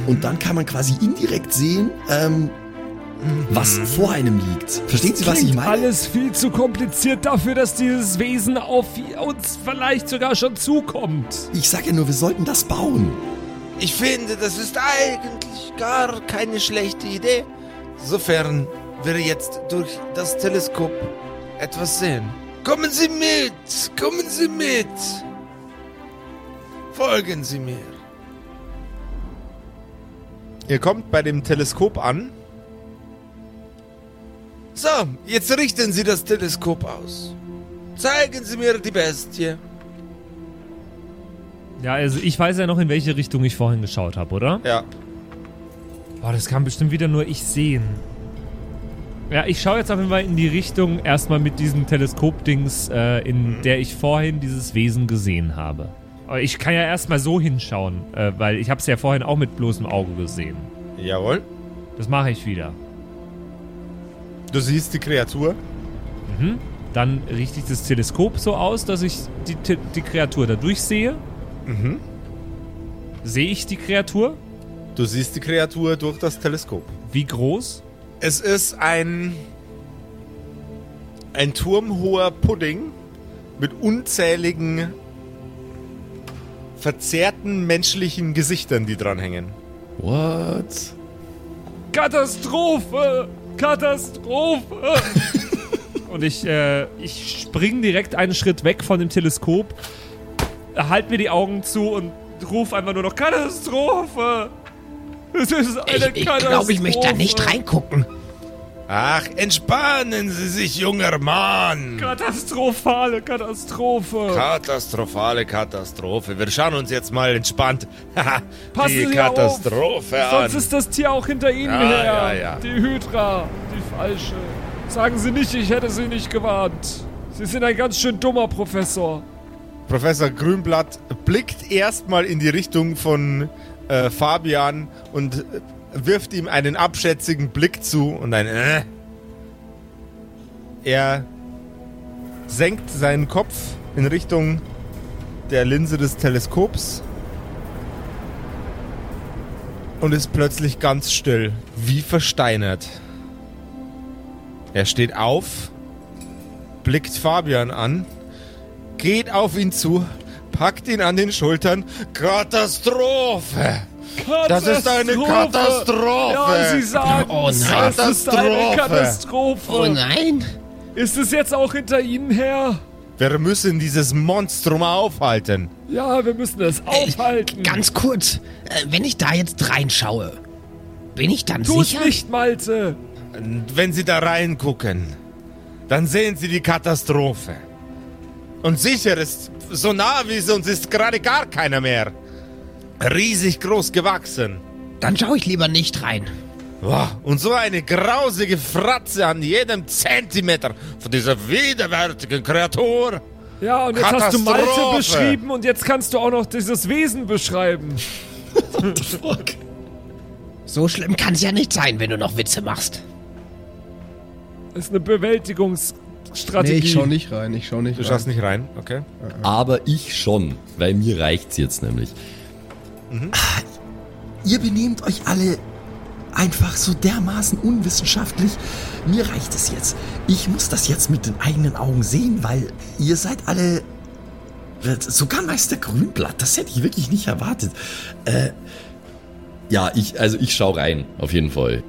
und dann kann man quasi indirekt sehen, ähm, was vor einem liegt. Verstehen Sie, was ich meine? alles viel zu kompliziert dafür, dass dieses Wesen auf uns vielleicht sogar schon zukommt. Ich sage ja nur, wir sollten das bauen. Ich finde, das ist eigentlich gar keine schlechte Idee. Sofern wir jetzt durch das Teleskop etwas sehen. kommen Sie mit! Kommen Sie mit! Folgen Sie mir. Ihr kommt bei dem Teleskop an. So, jetzt richten Sie das Teleskop aus. Zeigen Sie mir die Bestie. Ja, also ich weiß ja noch, in welche Richtung ich vorhin geschaut habe, oder? Ja. Boah, das kann bestimmt wieder nur ich sehen. Ja, ich schaue jetzt auf jeden Fall in die Richtung erstmal mit diesem Teleskop-Dings, äh, in der ich vorhin dieses Wesen gesehen habe. Aber ich kann ja erstmal so hinschauen, äh, weil ich habe es ja vorhin auch mit bloßem Auge gesehen. Jawohl. Das mache ich wieder. Du siehst die Kreatur. Mhm. Dann richte ich das Teleskop so aus, dass ich die, die Kreatur da durchsehe. Mhm. Sehe ich die Kreatur? Du siehst die Kreatur durch das Teleskop. Wie groß? Es ist ein ein turmhoher Pudding mit unzähligen verzerrten menschlichen Gesichtern, die dranhängen. What? Katastrophe! Katastrophe! *laughs* Und ich, äh, ich spring direkt einen Schritt weg von dem Teleskop, halt mir die Augen zu und ruf einfach nur noch Katastrophe! Es ist eine Ich, ich Katastrophe! glaube, ich möchte da nicht reingucken. Ach, entspannen Sie sich, junger Mann! Katastrophale Katastrophe! Katastrophale Katastrophe. Wir schauen uns jetzt mal entspannt *laughs* Passen die Sie Katastrophe auf, an. Sonst ist das Tier auch hinter Ihnen Ja, her. ja, ja. Die Hydra, die falsche. Sagen Sie nicht, ich hätte Sie nicht gewarnt. Sie sind ein ganz schön dummer Professor. Professor Grünblatt blickt erstmal in die Richtung von äh, Fabian und äh, wirft ihm einen abschätzigen Blick zu und ein äh. Er senkt seinen Kopf in Richtung der Linse des Teleskops und ist plötzlich ganz still, wie versteinert. Er steht auf, blickt Fabian an geht auf ihn zu, packt ihn an den Schultern. Katastrophe! Das ist eine Katastrophe! Ja, Sie sagen, Oh nein. ist eine Katastrophe. Katastrophe. Oh nein. Ist es jetzt auch hinter Ihnen her? Wir müssen dieses Monstrum aufhalten. Ja, wir müssen es aufhalten. Ganz kurz, äh, wenn ich da jetzt reinschaue, bin ich dann Tu's sicher? nicht, Malte. Und wenn Sie da reingucken, dann sehen Sie die Katastrophe. Und sicher ist, so nah wie es uns ist, gerade gar keiner mehr. Riesig groß gewachsen. Dann schaue ich lieber nicht rein. Boah, und so eine grausige Fratze an jedem Zentimeter von dieser widerwärtigen Kreatur. Ja, und jetzt hast du Malte beschrieben und jetzt kannst du auch noch dieses Wesen beschreiben. Fuck. So schlimm kann es ja nicht sein, wenn du noch Witze machst. Das ist eine Bewältigungsstrategie. Nee, ich schau nicht rein, ich schau nicht Du rein. schaust nicht rein, okay? Aber ich schon, weil mir reicht's jetzt nämlich. Ah, Ihr benehmt euch alle einfach so dermaßen unwissenschaftlich. Mir reicht es jetzt. Ich muss das jetzt mit den eigenen Augen sehen, weil ihr seid alle. Sogar Meister Grünblatt, das hätte ich wirklich nicht erwartet. Äh, ja, ich, also ich schau rein, auf jeden Fall.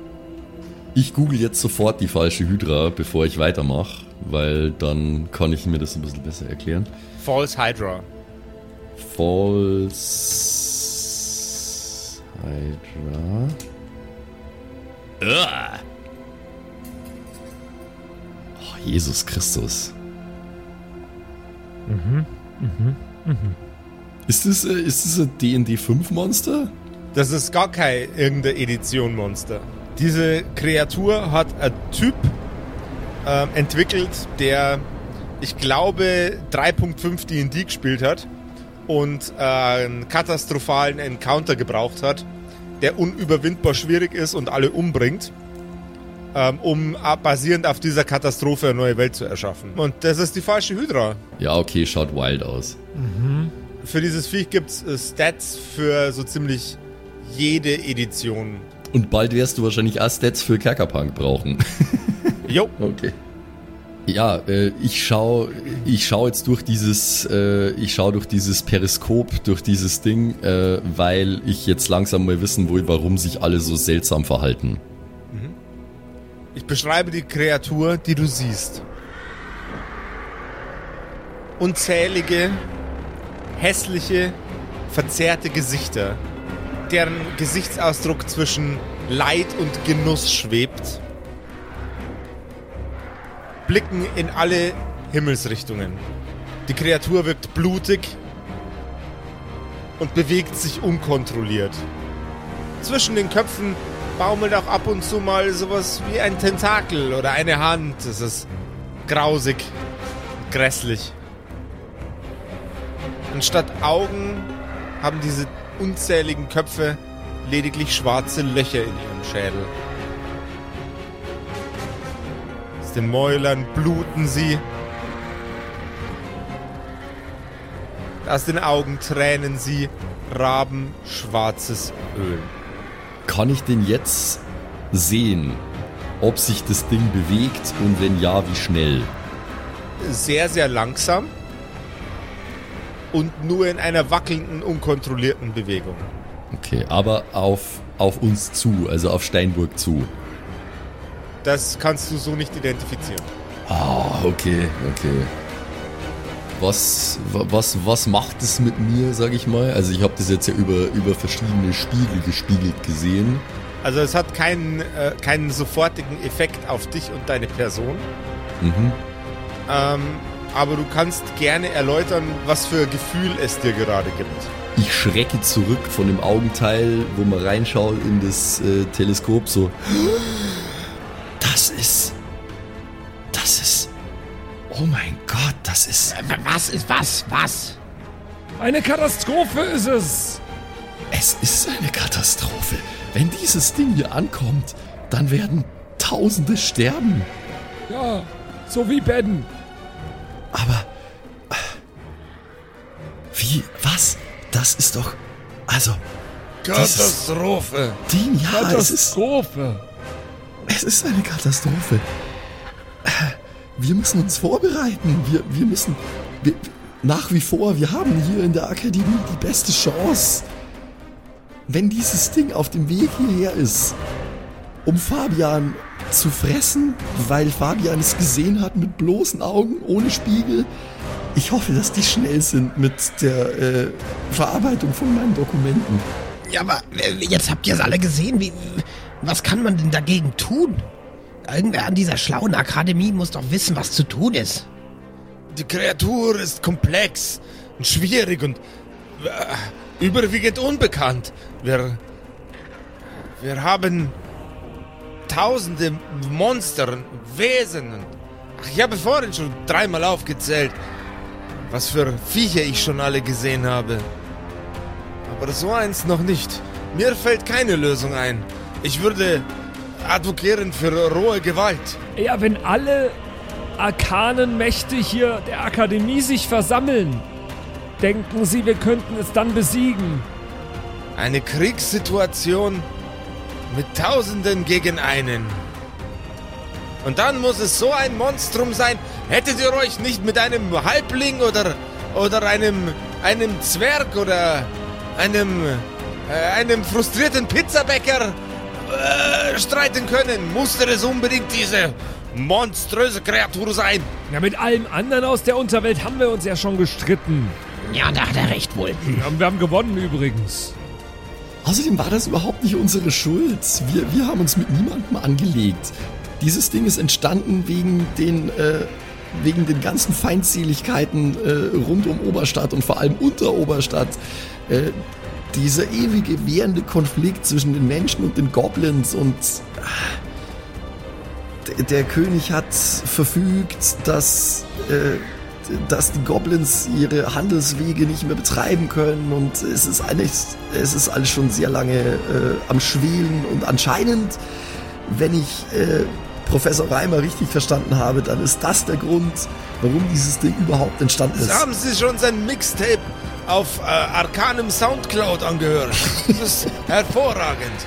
Ich google jetzt sofort die falsche Hydra, bevor ich weitermache, weil dann kann ich mir das ein bisschen besser erklären. False Hydra. False Hydra. Uah. Oh, Jesus Christus. Ist das, äh, ist das ein D&D 5 Monster? Das ist gar kein irgendeine Edition Monster. Diese Kreatur hat ein Typ ähm, entwickelt, der, ich glaube, 3.5 D&D gespielt hat und äh, einen katastrophalen Encounter gebraucht hat, der unüberwindbar schwierig ist und alle umbringt, ähm, um äh, basierend auf dieser Katastrophe eine neue Welt zu erschaffen. Und das ist die falsche Hydra. Ja, okay, schaut wild aus. Für dieses Viech gibt's äh, Stats für so ziemlich jede Edition. Und bald wirst du wahrscheinlich auch Stats für Kerkerpunk brauchen. *laughs* Jo, Okay. Ja, äh, ich schau, ich schau jetzt durch dieses, äh, ich schau durch dieses Periskop, durch dieses Ding, äh, weil ich jetzt langsam mal wissen will, warum sich alle so seltsam verhalten. Ich beschreibe die Kreatur, die du siehst. unzählige, hässliche, verzerrte Gesichter, deren Gesichtsausdruck zwischen Leid und Genuss schwebt, blicken in alle Himmelsrichtungen. Die Kreatur wirkt blutig und bewegt sich unkontrolliert. Zwischen den Köpfen baumelt auch ab und zu mal sowas wie ein Tentakel oder eine Hand. Das ist grausig, grässlich. Anstatt Augen haben diese unzähligen Köpfe lediglich schwarze Löcher in ihrem Schädel. Aus den Mäulern bluten sie. Aus den Augen tränen sie rabenschwarzes Öl. Kann ich denn jetzt sehen, ob sich das Ding bewegt und wenn ja, wie schnell? Sehr, sehr langsam und nur in einer wackelnden, unkontrollierten Bewegung. Okay, aber auf, auf uns zu, also auf Steinburg zu. Das kannst du so nicht identifizieren. Ah, okay, okay. Was, wa- was, was macht es mit mir, sag ich mal? Also ich habe das jetzt ja über, über verschiedene Spiegel gespiegelt gesehen. Also es hat keinen, äh, keinen sofortigen Effekt auf dich und deine Person. Mhm. Ähm, aber du kannst gerne erläutern, was für ein Gefühl es dir gerade gibt. Ich schrecke zurück von dem Augenteil, wo man reinschaut in das äh, Teleskop, so. Das ist. Was ist was? Was? Eine Katastrophe ist es! Es ist eine Katastrophe. Wenn dieses Ding hier ankommt, dann werden Tausende sterben. Ja, so wie Ben. Aber. äh, Wie? Was? Das ist doch. Also. Katastrophe! Dean, ja, es ist. Katastrophe! Es ist eine Katastrophe. Wir müssen uns vorbereiten. Wir, wir müssen. Wir, nach wie vor, wir haben hier in der Akademie die beste Chance. Wenn dieses Ding auf dem Weg hierher ist, um Fabian zu fressen, weil Fabian es gesehen hat mit bloßen Augen, ohne Spiegel. Ich hoffe, dass die schnell sind mit der äh, Verarbeitung von meinen Dokumenten. Ja, aber äh, jetzt habt ihr es alle gesehen. Wie, was kann man denn dagegen tun? Irgendwer an dieser schlauen Akademie muss doch wissen, was zu tun ist. Die Kreatur ist komplex und schwierig und äh, überwiegend unbekannt. Wir, wir haben tausende Monster und Wesen. Ach, ich habe vorhin schon dreimal aufgezählt, was für Viecher ich schon alle gesehen habe. Aber so eins noch nicht. Mir fällt keine Lösung ein. Ich würde advokieren für rohe Gewalt. Ja, wenn alle arkanen Mächte hier der Akademie sich versammeln, denken Sie, wir könnten es dann besiegen? Eine Kriegssituation mit Tausenden gegen einen. Und dann muss es so ein Monstrum sein. Hättet ihr euch nicht mit einem Halbling oder, oder einem, einem Zwerg oder einem, äh, einem frustrierten Pizzabäcker äh, streiten können? Musste es unbedingt diese monströse Kreatur sein? Ja, mit allem anderen aus der Unterwelt haben wir uns ja schon gestritten. Ja, da hat er recht wohl. Ja, Wir haben gewonnen übrigens. Außerdem war das überhaupt nicht unsere Schuld. Wir, wir haben uns mit niemandem angelegt. Dieses Ding ist entstanden wegen den, äh, wegen den ganzen Feindseligkeiten äh, rund um Oberstadt und vor allem unter Oberstadt. Äh, dieser ewige währende Konflikt zwischen den Menschen und den Goblins und ah, der König hat verfügt, dass, äh, dass die Goblins ihre Handelswege nicht mehr betreiben können und es ist alles, es ist alles schon sehr lange äh, am Schwelen und anscheinend, wenn ich äh, Professor Reimer richtig verstanden habe, dann ist das der Grund, warum dieses Ding überhaupt entstanden ist. Haben Sie schon sein Mixtape auf äh, Arcanem Soundcloud angehört? Das ist *laughs* hervorragend.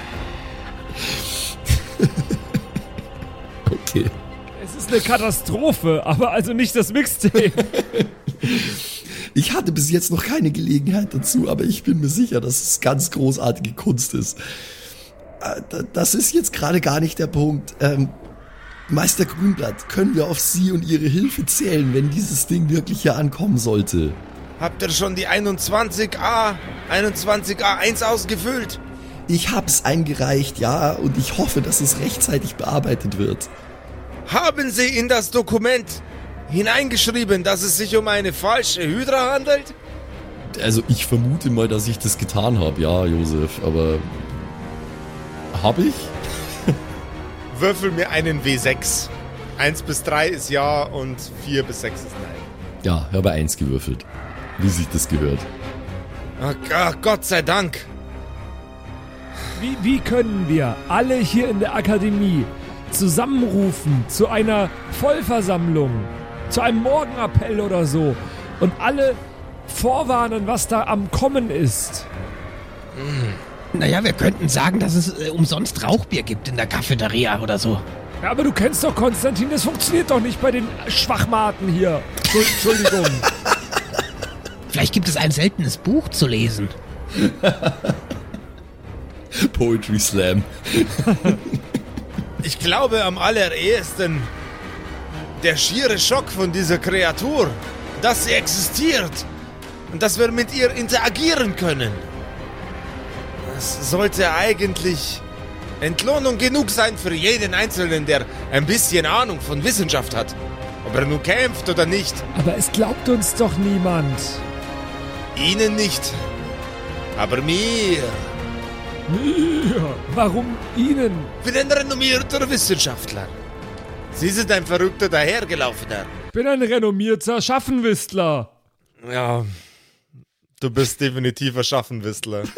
Okay. Es ist eine Katastrophe, aber also nicht das Mixtape. *laughs* Ich hatte bis jetzt noch keine Gelegenheit dazu, aber ich bin mir sicher, dass es ganz großartige Kunst ist. Äh, da- Das ist jetzt gerade gar nicht der Punkt. Ähm, Meister Grünblatt, können wir auf Sie und Ihre Hilfe zählen, wenn dieses Ding wirklich hier ankommen sollte? Habt ihr schon die 21a, 21a1 ausgefüllt? Ich hab's eingereicht, ja, und ich hoffe, dass es rechtzeitig bearbeitet wird. Haben Sie in das Dokument hineingeschrieben, dass es sich um eine falsche Hydra handelt? Also ich vermute mal, dass ich das getan habe, ja, Josef, aber hab ich? *laughs* Würfel mir einen W6. 1 bis 3 ist ja und 4 bis 6 ist nein. Ja, ich habe eins gewürfelt. Wie sich das gehört. Ach, ach, Gott sei Dank. Wie, wie können wir alle hier in der Akademie zusammenrufen zu einer Vollversammlung, zu einem Morgenappell oder so und alle vorwarnen, was da am Kommen ist? Naja, wir könnten sagen, dass es äh, umsonst Rauchbier gibt in der Cafeteria oder so. Ja, aber du kennst doch Konstantin, das funktioniert doch nicht bei den Schwachmaten hier. Entschuldigung. *laughs* Vielleicht gibt es ein seltenes Buch zu lesen. *laughs* Poetry Slam. Ich glaube am allerersten der schiere Schock von dieser Kreatur, dass sie existiert und dass wir mit ihr interagieren können. Das sollte eigentlich Entlohnung genug sein für jeden Einzelnen, der ein bisschen Ahnung von Wissenschaft hat. Ob er nun kämpft oder nicht. Aber es glaubt uns doch niemand. Ihnen nicht. Aber mir. Mir? Warum Ihnen? Ich bin ein renommierter Wissenschaftler. Sie sind ein verrückter Dahergelaufener. Bin ein renommierter Schaffenwistler. Ja, du bist definitiv ein Schaffenwistler. *laughs*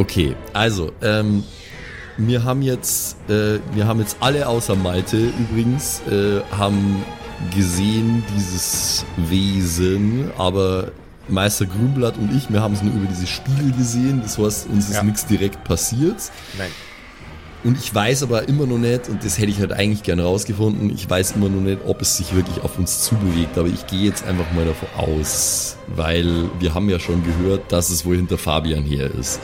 Okay, also, ähm, wir haben jetzt, äh, wir haben jetzt alle außer Malte übrigens, äh, haben gesehen dieses Wesen, aber Meister Grünblatt und ich, wir haben es nur über diese Spiegel gesehen, das heißt, uns ist Ja. nichts direkt passiert. Nein. Und ich weiß aber immer noch nicht, und das hätte ich halt eigentlich gerne rausgefunden, ich weiß immer noch nicht, ob es sich wirklich auf uns zubewegt, aber ich gehe jetzt einfach mal davon aus, weil wir haben ja schon gehört, dass es wohl hinter Fabian her ist.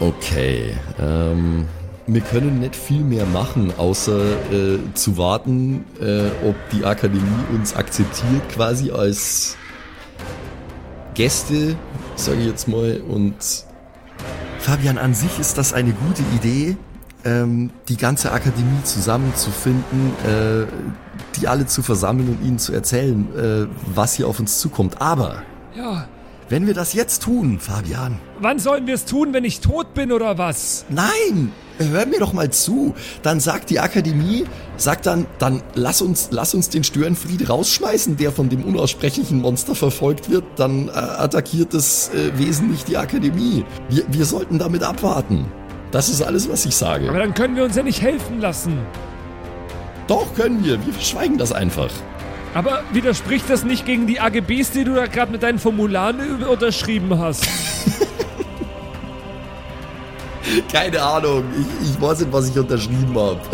Okay, ähm, wir können nicht viel mehr machen, außer äh, zu warten, äh, ob die Akademie uns akzeptiert quasi als Gäste, sage ich jetzt mal, und Fabian, an sich ist das eine gute Idee, ähm, die ganze Akademie zusammenzufinden, äh, die alle zu versammeln und ihnen zu erzählen, äh, was hier auf uns zukommt. Aber Ja. Wenn wir das jetzt tun, Fabian, Wann sollen wir es tun, wenn ich tot bin oder was? nein, hör mir doch mal zu. Dann sagt die Akademie, sagt dann, dann lass uns, lass uns den Störenfried rausschmeißen, der von dem unaussprechlichen Monster verfolgt wird. Dann äh, attackiert das äh, Wesen nicht die Akademie. Wir, wir sollten damit abwarten. Das ist alles, was ich sage. Aber dann können wir uns ja nicht helfen lassen. Doch, können wir. Wir verschweigen das einfach. Aber widerspricht das nicht gegen die AGBs, die du da gerade mit deinen Formularen unterschrieben hast? *laughs* Keine Ahnung. Ich, ich weiß nicht, was ich unterschrieben habe. *laughs*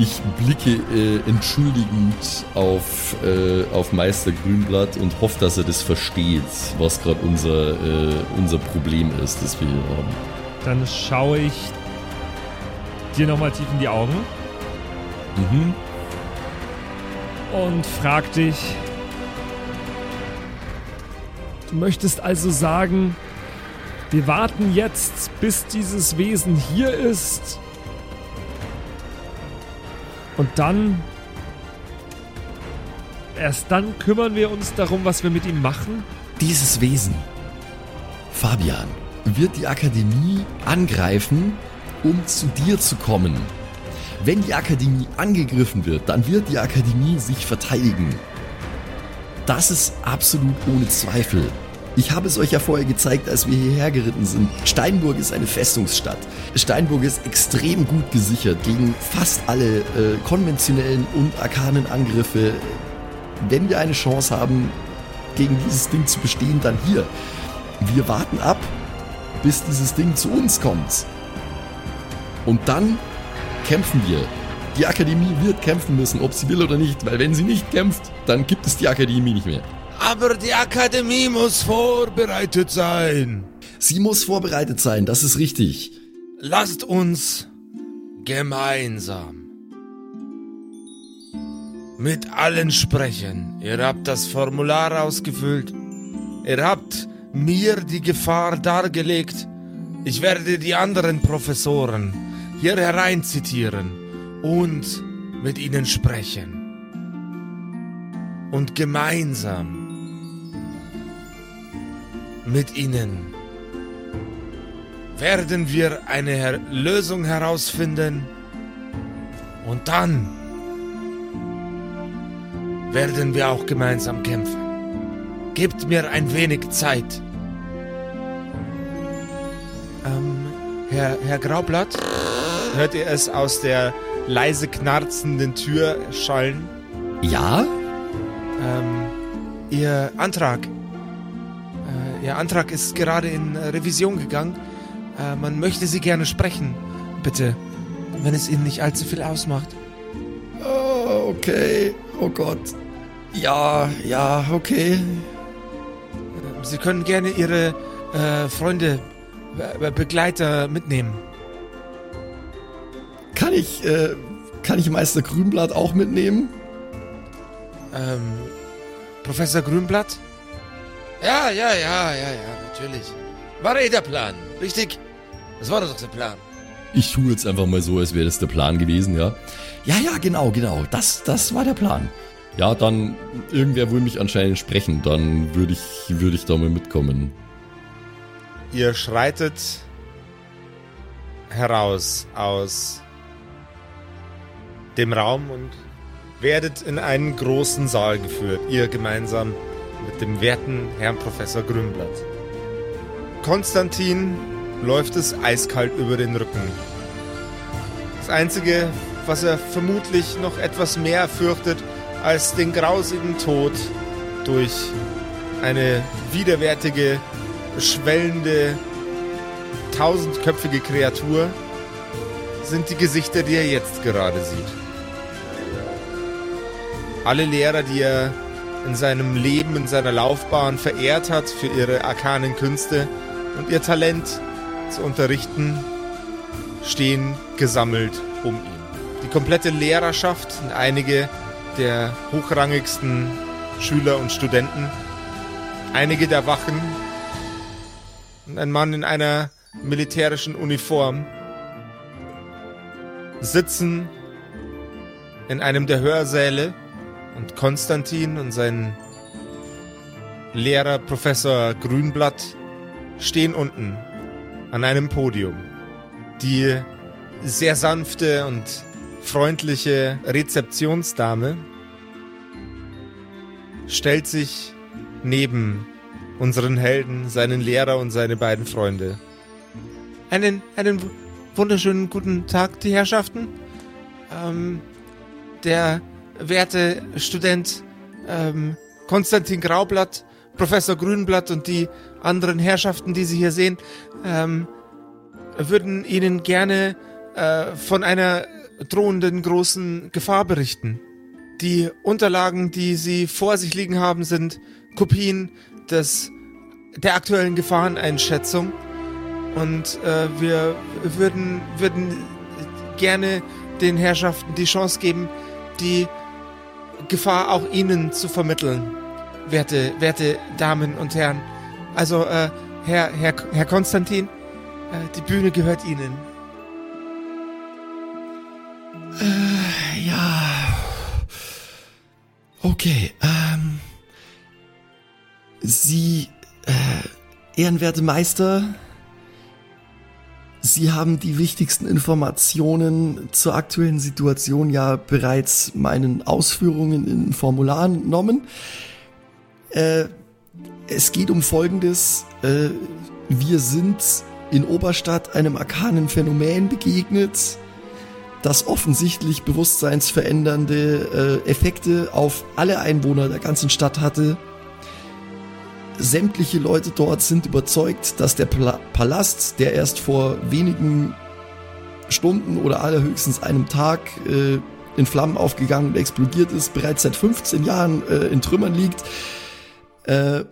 Ich blicke äh, entschuldigend auf, äh, auf Meister Grünblatt und hoffe, dass er das versteht, was gerade unser, äh, unser Problem ist, das wir hier haben. Dann schaue ich dir nochmal tief in die Augen Mhm. Und frag dich. Du möchtest also sagen, wir warten jetzt, bis dieses Wesen hier ist. Und dann. Erst dann kümmern wir uns darum, was wir mit ihm machen? Dieses Wesen, Fabian, wird die Akademie angreifen, um zu dir zu kommen. Wenn die Akademie angegriffen wird, dann wird die Akademie sich verteidigen. Das ist absolut ohne Zweifel. Ich habe es euch ja vorher gezeigt, als wir hierher geritten sind. Steinburg ist eine Festungsstadt. Steinburg ist extrem gut gesichert gegen fast alle äh, konventionellen und arkanen Angriffe. Wenn wir eine Chance haben, gegen dieses Ding zu bestehen, dann hier. Wir warten ab, bis dieses Ding zu uns kommt. Und dann kämpfen wir. Die Akademie wird kämpfen müssen, ob sie will oder nicht, weil wenn sie nicht kämpft, dann gibt es die Akademie nicht mehr. Aber die Akademie muss vorbereitet sein. Sie muss vorbereitet sein, das ist richtig. lasst uns gemeinsam mit allen sprechen. Ihr habt das Formular ausgefüllt. Ihr habt mir die Gefahr dargelegt. Ich werde die anderen Professoren hier herein zitieren und mit ihnen sprechen. Und gemeinsam mit ihnen werden wir eine Her Lösung herausfinden und dann werden wir auch gemeinsam kämpfen. Gebt mir ein wenig Zeit. Ähm, Herr, Herr Graublatt, hört ihr es aus der leise knarzenden Tür schallen? Ja? Ähm, Ihr Antrag. Äh, Ihr Antrag ist gerade in äh, Revision gegangen. Äh, man möchte Sie gerne sprechen. Bitte. Wenn es Ihnen nicht allzu viel ausmacht. Oh, okay. Oh Gott. Ja, ja, okay. Äh, Sie können gerne Ihre äh, Freunde, Be Begleiter mitnehmen. Kann ich, äh, kann ich Meister Grünblatt auch mitnehmen? Ähm, Professor Grünblatt? Ja, ja, ja, ja, ja, natürlich. War eh der Plan, richtig? Das war doch der Plan. Ich tue jetzt einfach mal so, als wäre das der Plan gewesen, ja. Ja, ja, genau, genau. Das, das war der Plan. Ja, dann, irgendwer will mich anscheinend sprechen, dann würde ich, würde ich da mal mitkommen. Ihr schreitet heraus aus dem Raum und werdet in einen großen Saal geführt, ihr gemeinsam mit dem werten Herrn Professor Grünblatt. Konstantin läuft es eiskalt über den Rücken. Das Einzige, was er vermutlich noch etwas mehr fürchtet als den grausigen Tod durch eine widerwärtige, schwellende, tausendköpfige Kreatur, sind die Gesichter, die er jetzt gerade sieht. Alle Lehrer, die er in seinem Leben, in seiner Laufbahn verehrt hat für ihre arkanen Künste und ihr Talent zu unterrichten, stehen gesammelt um ihn. Die komplette Lehrerschaft und einige der hochrangigsten Schüler und Studenten, einige der Wachen und ein Mann in einer militärischen Uniform sitzen in einem der Hörsäle und Konstantin und sein Lehrer Professor Grünblatt stehen unten an einem Podium. Die sehr sanfte und freundliche Rezeptionsdame stellt sich neben unseren Helden, seinen Lehrer und seine beiden Freunde. Einen, einen wunderschönen guten Tag, die Herrschaften. Ähm, der werte Student ähm, Konstantin Graublatt, Professor Grünblatt und die anderen Herrschaften, die Sie hier sehen, ähm, würden Ihnen gerne äh, von einer drohenden großen Gefahr berichten. Die Unterlagen, die Sie vor sich liegen haben, sind Kopien des der aktuellen Gefahreneinschätzung und äh, wir würden würden gerne den Herrschaften die Chance geben, die Gefahr auch Ihnen zu vermitteln, werte, werte Damen und Herren. Also, äh, Herr, Herr, Herr Konstantin, äh, die Bühne gehört Ihnen. Äh, ja. Okay, ähm. Sie, äh, ehrenwerte Meister, Sie haben die wichtigsten Informationen zur aktuellen Situation ja bereits meinen Ausführungen in Formularen entnommen. Äh, es geht um Folgendes. Äh, wir sind in Oberstadt einem arkanen Phänomen begegnet, das offensichtlich bewusstseinsverändernde äh, Effekte auf alle Einwohner der ganzen Stadt hatte. Sämtliche Leute dort sind überzeugt, dass der Palast, der erst vor wenigen Stunden oder allerhöchstens einem Tag äh, in Flammen aufgegangen und explodiert ist, bereits seit 15 Jahren äh, in Trümmern liegt. Äh,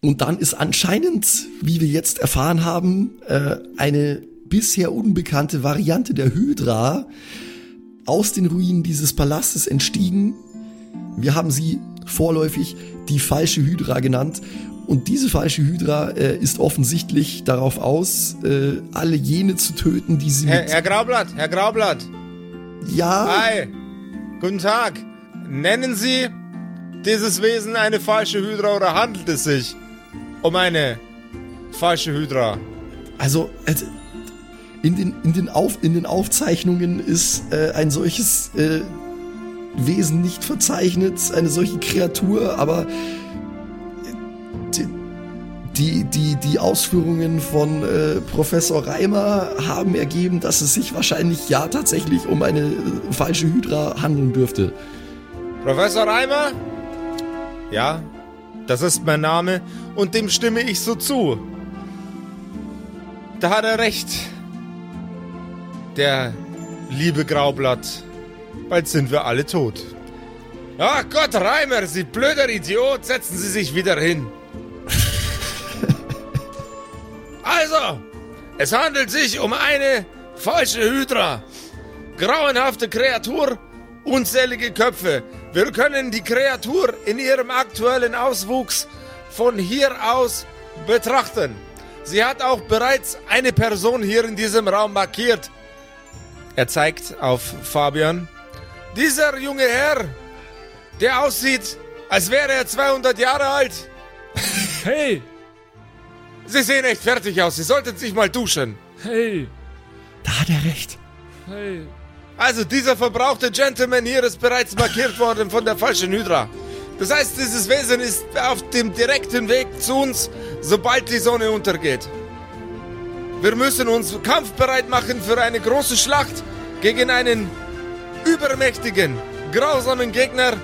und dann ist anscheinend, wie wir jetzt erfahren haben, äh, eine bisher unbekannte Variante der Hydra aus den Ruinen dieses Palastes entstiegen. Wir haben sie vorläufig die falsche Hydra genannt. Und diese falsche Hydra äh, ist offensichtlich darauf aus, äh, alle jene zu töten, die sie Herr, mit... Herr Graublatt, Herr Graublatt. ja, Hi. Guten Tag. Nennen Sie dieses Wesen eine falsche Hydra oder handelt es sich um eine falsche Hydra? also äh, in den, in den, Auf, in den Aufzeichnungen ist äh, ein solches äh, Wesen nicht verzeichnet, eine solche Kreatur, aber äh, die, die, die Ausführungen von äh, Professor Reimer haben ergeben, dass es sich wahrscheinlich ja tatsächlich um eine äh, falsche Hydra handeln dürfte. Professor Reimer? Ja, das ist mein Name und dem stimme ich so zu. Da hat er recht. Der liebe Graublatt. Bald sind wir alle tot. Ach Gott, Reimer, Sie blöder Idiot, setzen Sie sich wieder hin. *laughs* also, es handelt sich um eine falsche Hydra. Grauenhafte Kreatur, unzählige Köpfe. Wir können die Kreatur in ihrem aktuellen Auswuchs von hier aus betrachten. Sie hat auch bereits eine Person hier in diesem Raum markiert. Er zeigt auf Fabian. Dieser junge Herr, der aussieht, als wäre er 200 Jahre alt. *laughs* Hey, Sie sehen echt fertig aus. Sie sollten sich mal duschen. hey, Da hat er recht. hey. Also, dieser verbrauchte Gentleman hier ist bereits markiert worden von der falschen Hydra. Das heißt, dieses Wesen ist auf dem direkten Weg zu uns, sobald die Sonne untergeht. Wir müssen uns kampfbereit machen für eine große Schlacht gegen einen übermächtigen, grausamen Gegner,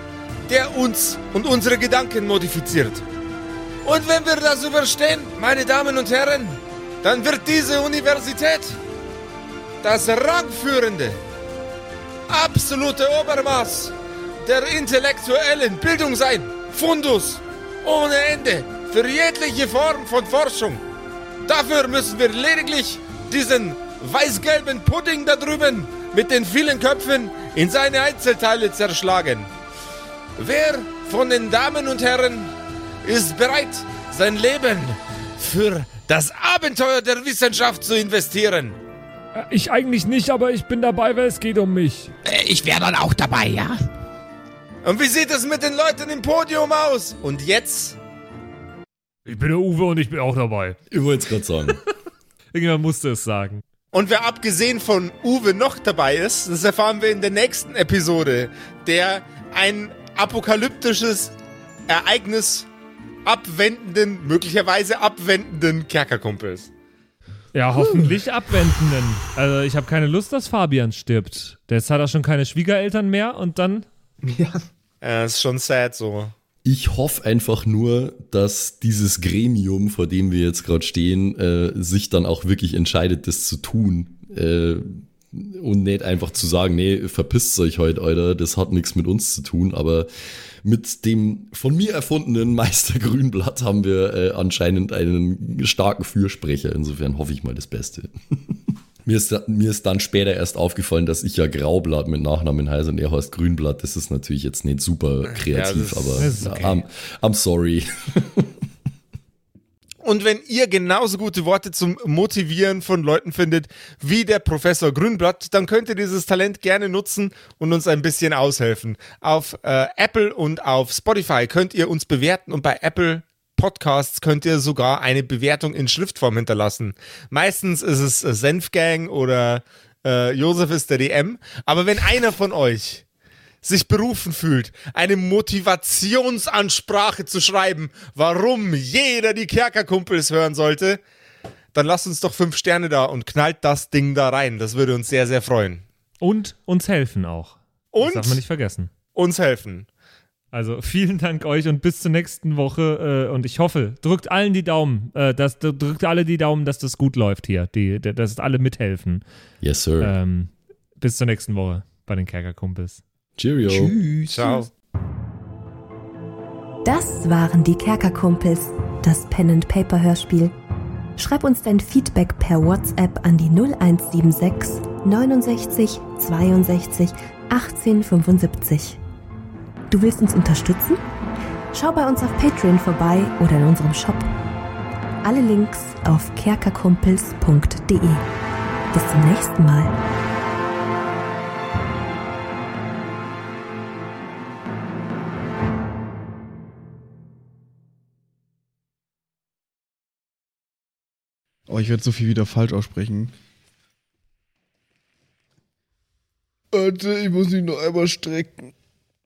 der uns und unsere Gedanken modifiziert. Und wenn wir das überstehen, meine Damen und Herren, dann wird diese Universität das rangführende, absolute Obermaß der intellektuellen Bildung sein. Fundus ohne Ende für jegliche Form von Forschung. Dafür müssen wir lediglich diesen weiß-gelben Pudding da drüben mit den vielen Köpfen in seine Einzelteile zerschlagen. Wer von den Damen und Herren ist bereit, sein Leben für das Abenteuer der Wissenschaft zu investieren? Äh, Ich eigentlich nicht, aber ich bin dabei, weil es geht um mich. Äh, Ich wäre dann auch dabei, ja? Und wie sieht es mit den Leuten im Podium aus? Und jetzt? Ich bin der Uwe und ich bin auch dabei. Ich wollte es gerade sagen. *laughs* Irgendjemand musste es sagen. Und wer abgesehen von Uwe noch dabei ist, das erfahren wir in der nächsten Episode, der ein apokalyptisches Ereignis abwendenden, möglicherweise abwendenden Kerkerkumpels. Ja, hoffentlich abwendenden. Also ich habe keine Lust, dass Fabian stirbt. Jetzt hat er schon keine Schwiegereltern mehr und dann... *laughs* Ja. Ja, ist schon sad so. Ich hoffe einfach nur, dass dieses Gremium, vor dem wir jetzt gerade stehen, äh, sich dann auch wirklich entscheidet, das zu tun. Äh, und nicht einfach zu sagen, nee, verpisst euch heute, Alter, das hat nichts mit uns zu tun. Aber mit dem von mir erfundenen *laughs* Meister Grünblatt haben wir äh, anscheinend einen starken Fürsprecher. Insofern hoffe ich mal das Beste. *laughs* Mir ist, mir ist dann später erst aufgefallen, dass ich ja Graublatt mit Nachnamen heiße und er heißt Grünblatt. Das ist natürlich jetzt nicht super kreativ, das- aber ist ja, okay. I'm, I'm sorry. *laughs* Und wenn ihr genauso gute Worte zum Motivieren von Leuten findet wie der Professor Grünblatt, dann könnt ihr dieses Talent gerne nutzen und uns ein bisschen aushelfen. Auf äh, Apple und auf Spotify könnt ihr uns bewerten und bei Apple Podcasts könnt ihr sogar eine Bewertung in Schriftform hinterlassen. Meistens ist es äh, Senfgang oder äh, Josef ist der DM. Aber wenn einer von euch sich berufen fühlt, eine Motivationsansprache zu schreiben, warum jeder die Kerkerkumpels hören sollte, dann lasst uns doch fünf Sterne da und knallt das Ding da rein. Das würde uns sehr, sehr freuen. Und uns helfen auch. Und Das darf man nicht vergessen. uns helfen. Also vielen Dank euch und bis zur nächsten Woche. Äh, und ich hoffe, drückt allen die Daumen, äh, dass, drückt alle die Daumen, dass das gut läuft hier, die, dass alle mithelfen. Yes, sir. Ähm, bis zur nächsten Woche bei den Kerkerkumpels. Cheerio. Tschüss. Ciao. Das waren die Kerkerkumpels, das Pen and Paper Hörspiel. Schreib uns dein Feedback per WhatsApp an die 0176 69 62 18 75. Du willst uns unterstützen? Schau bei uns auf Patreon vorbei oder in unserem Shop. Alle Links auf kerkerkumpels.de. Bis zum nächsten Mal. Oh, ich werde so viel wieder falsch aussprechen. Warte, ich muss mich noch einmal strecken.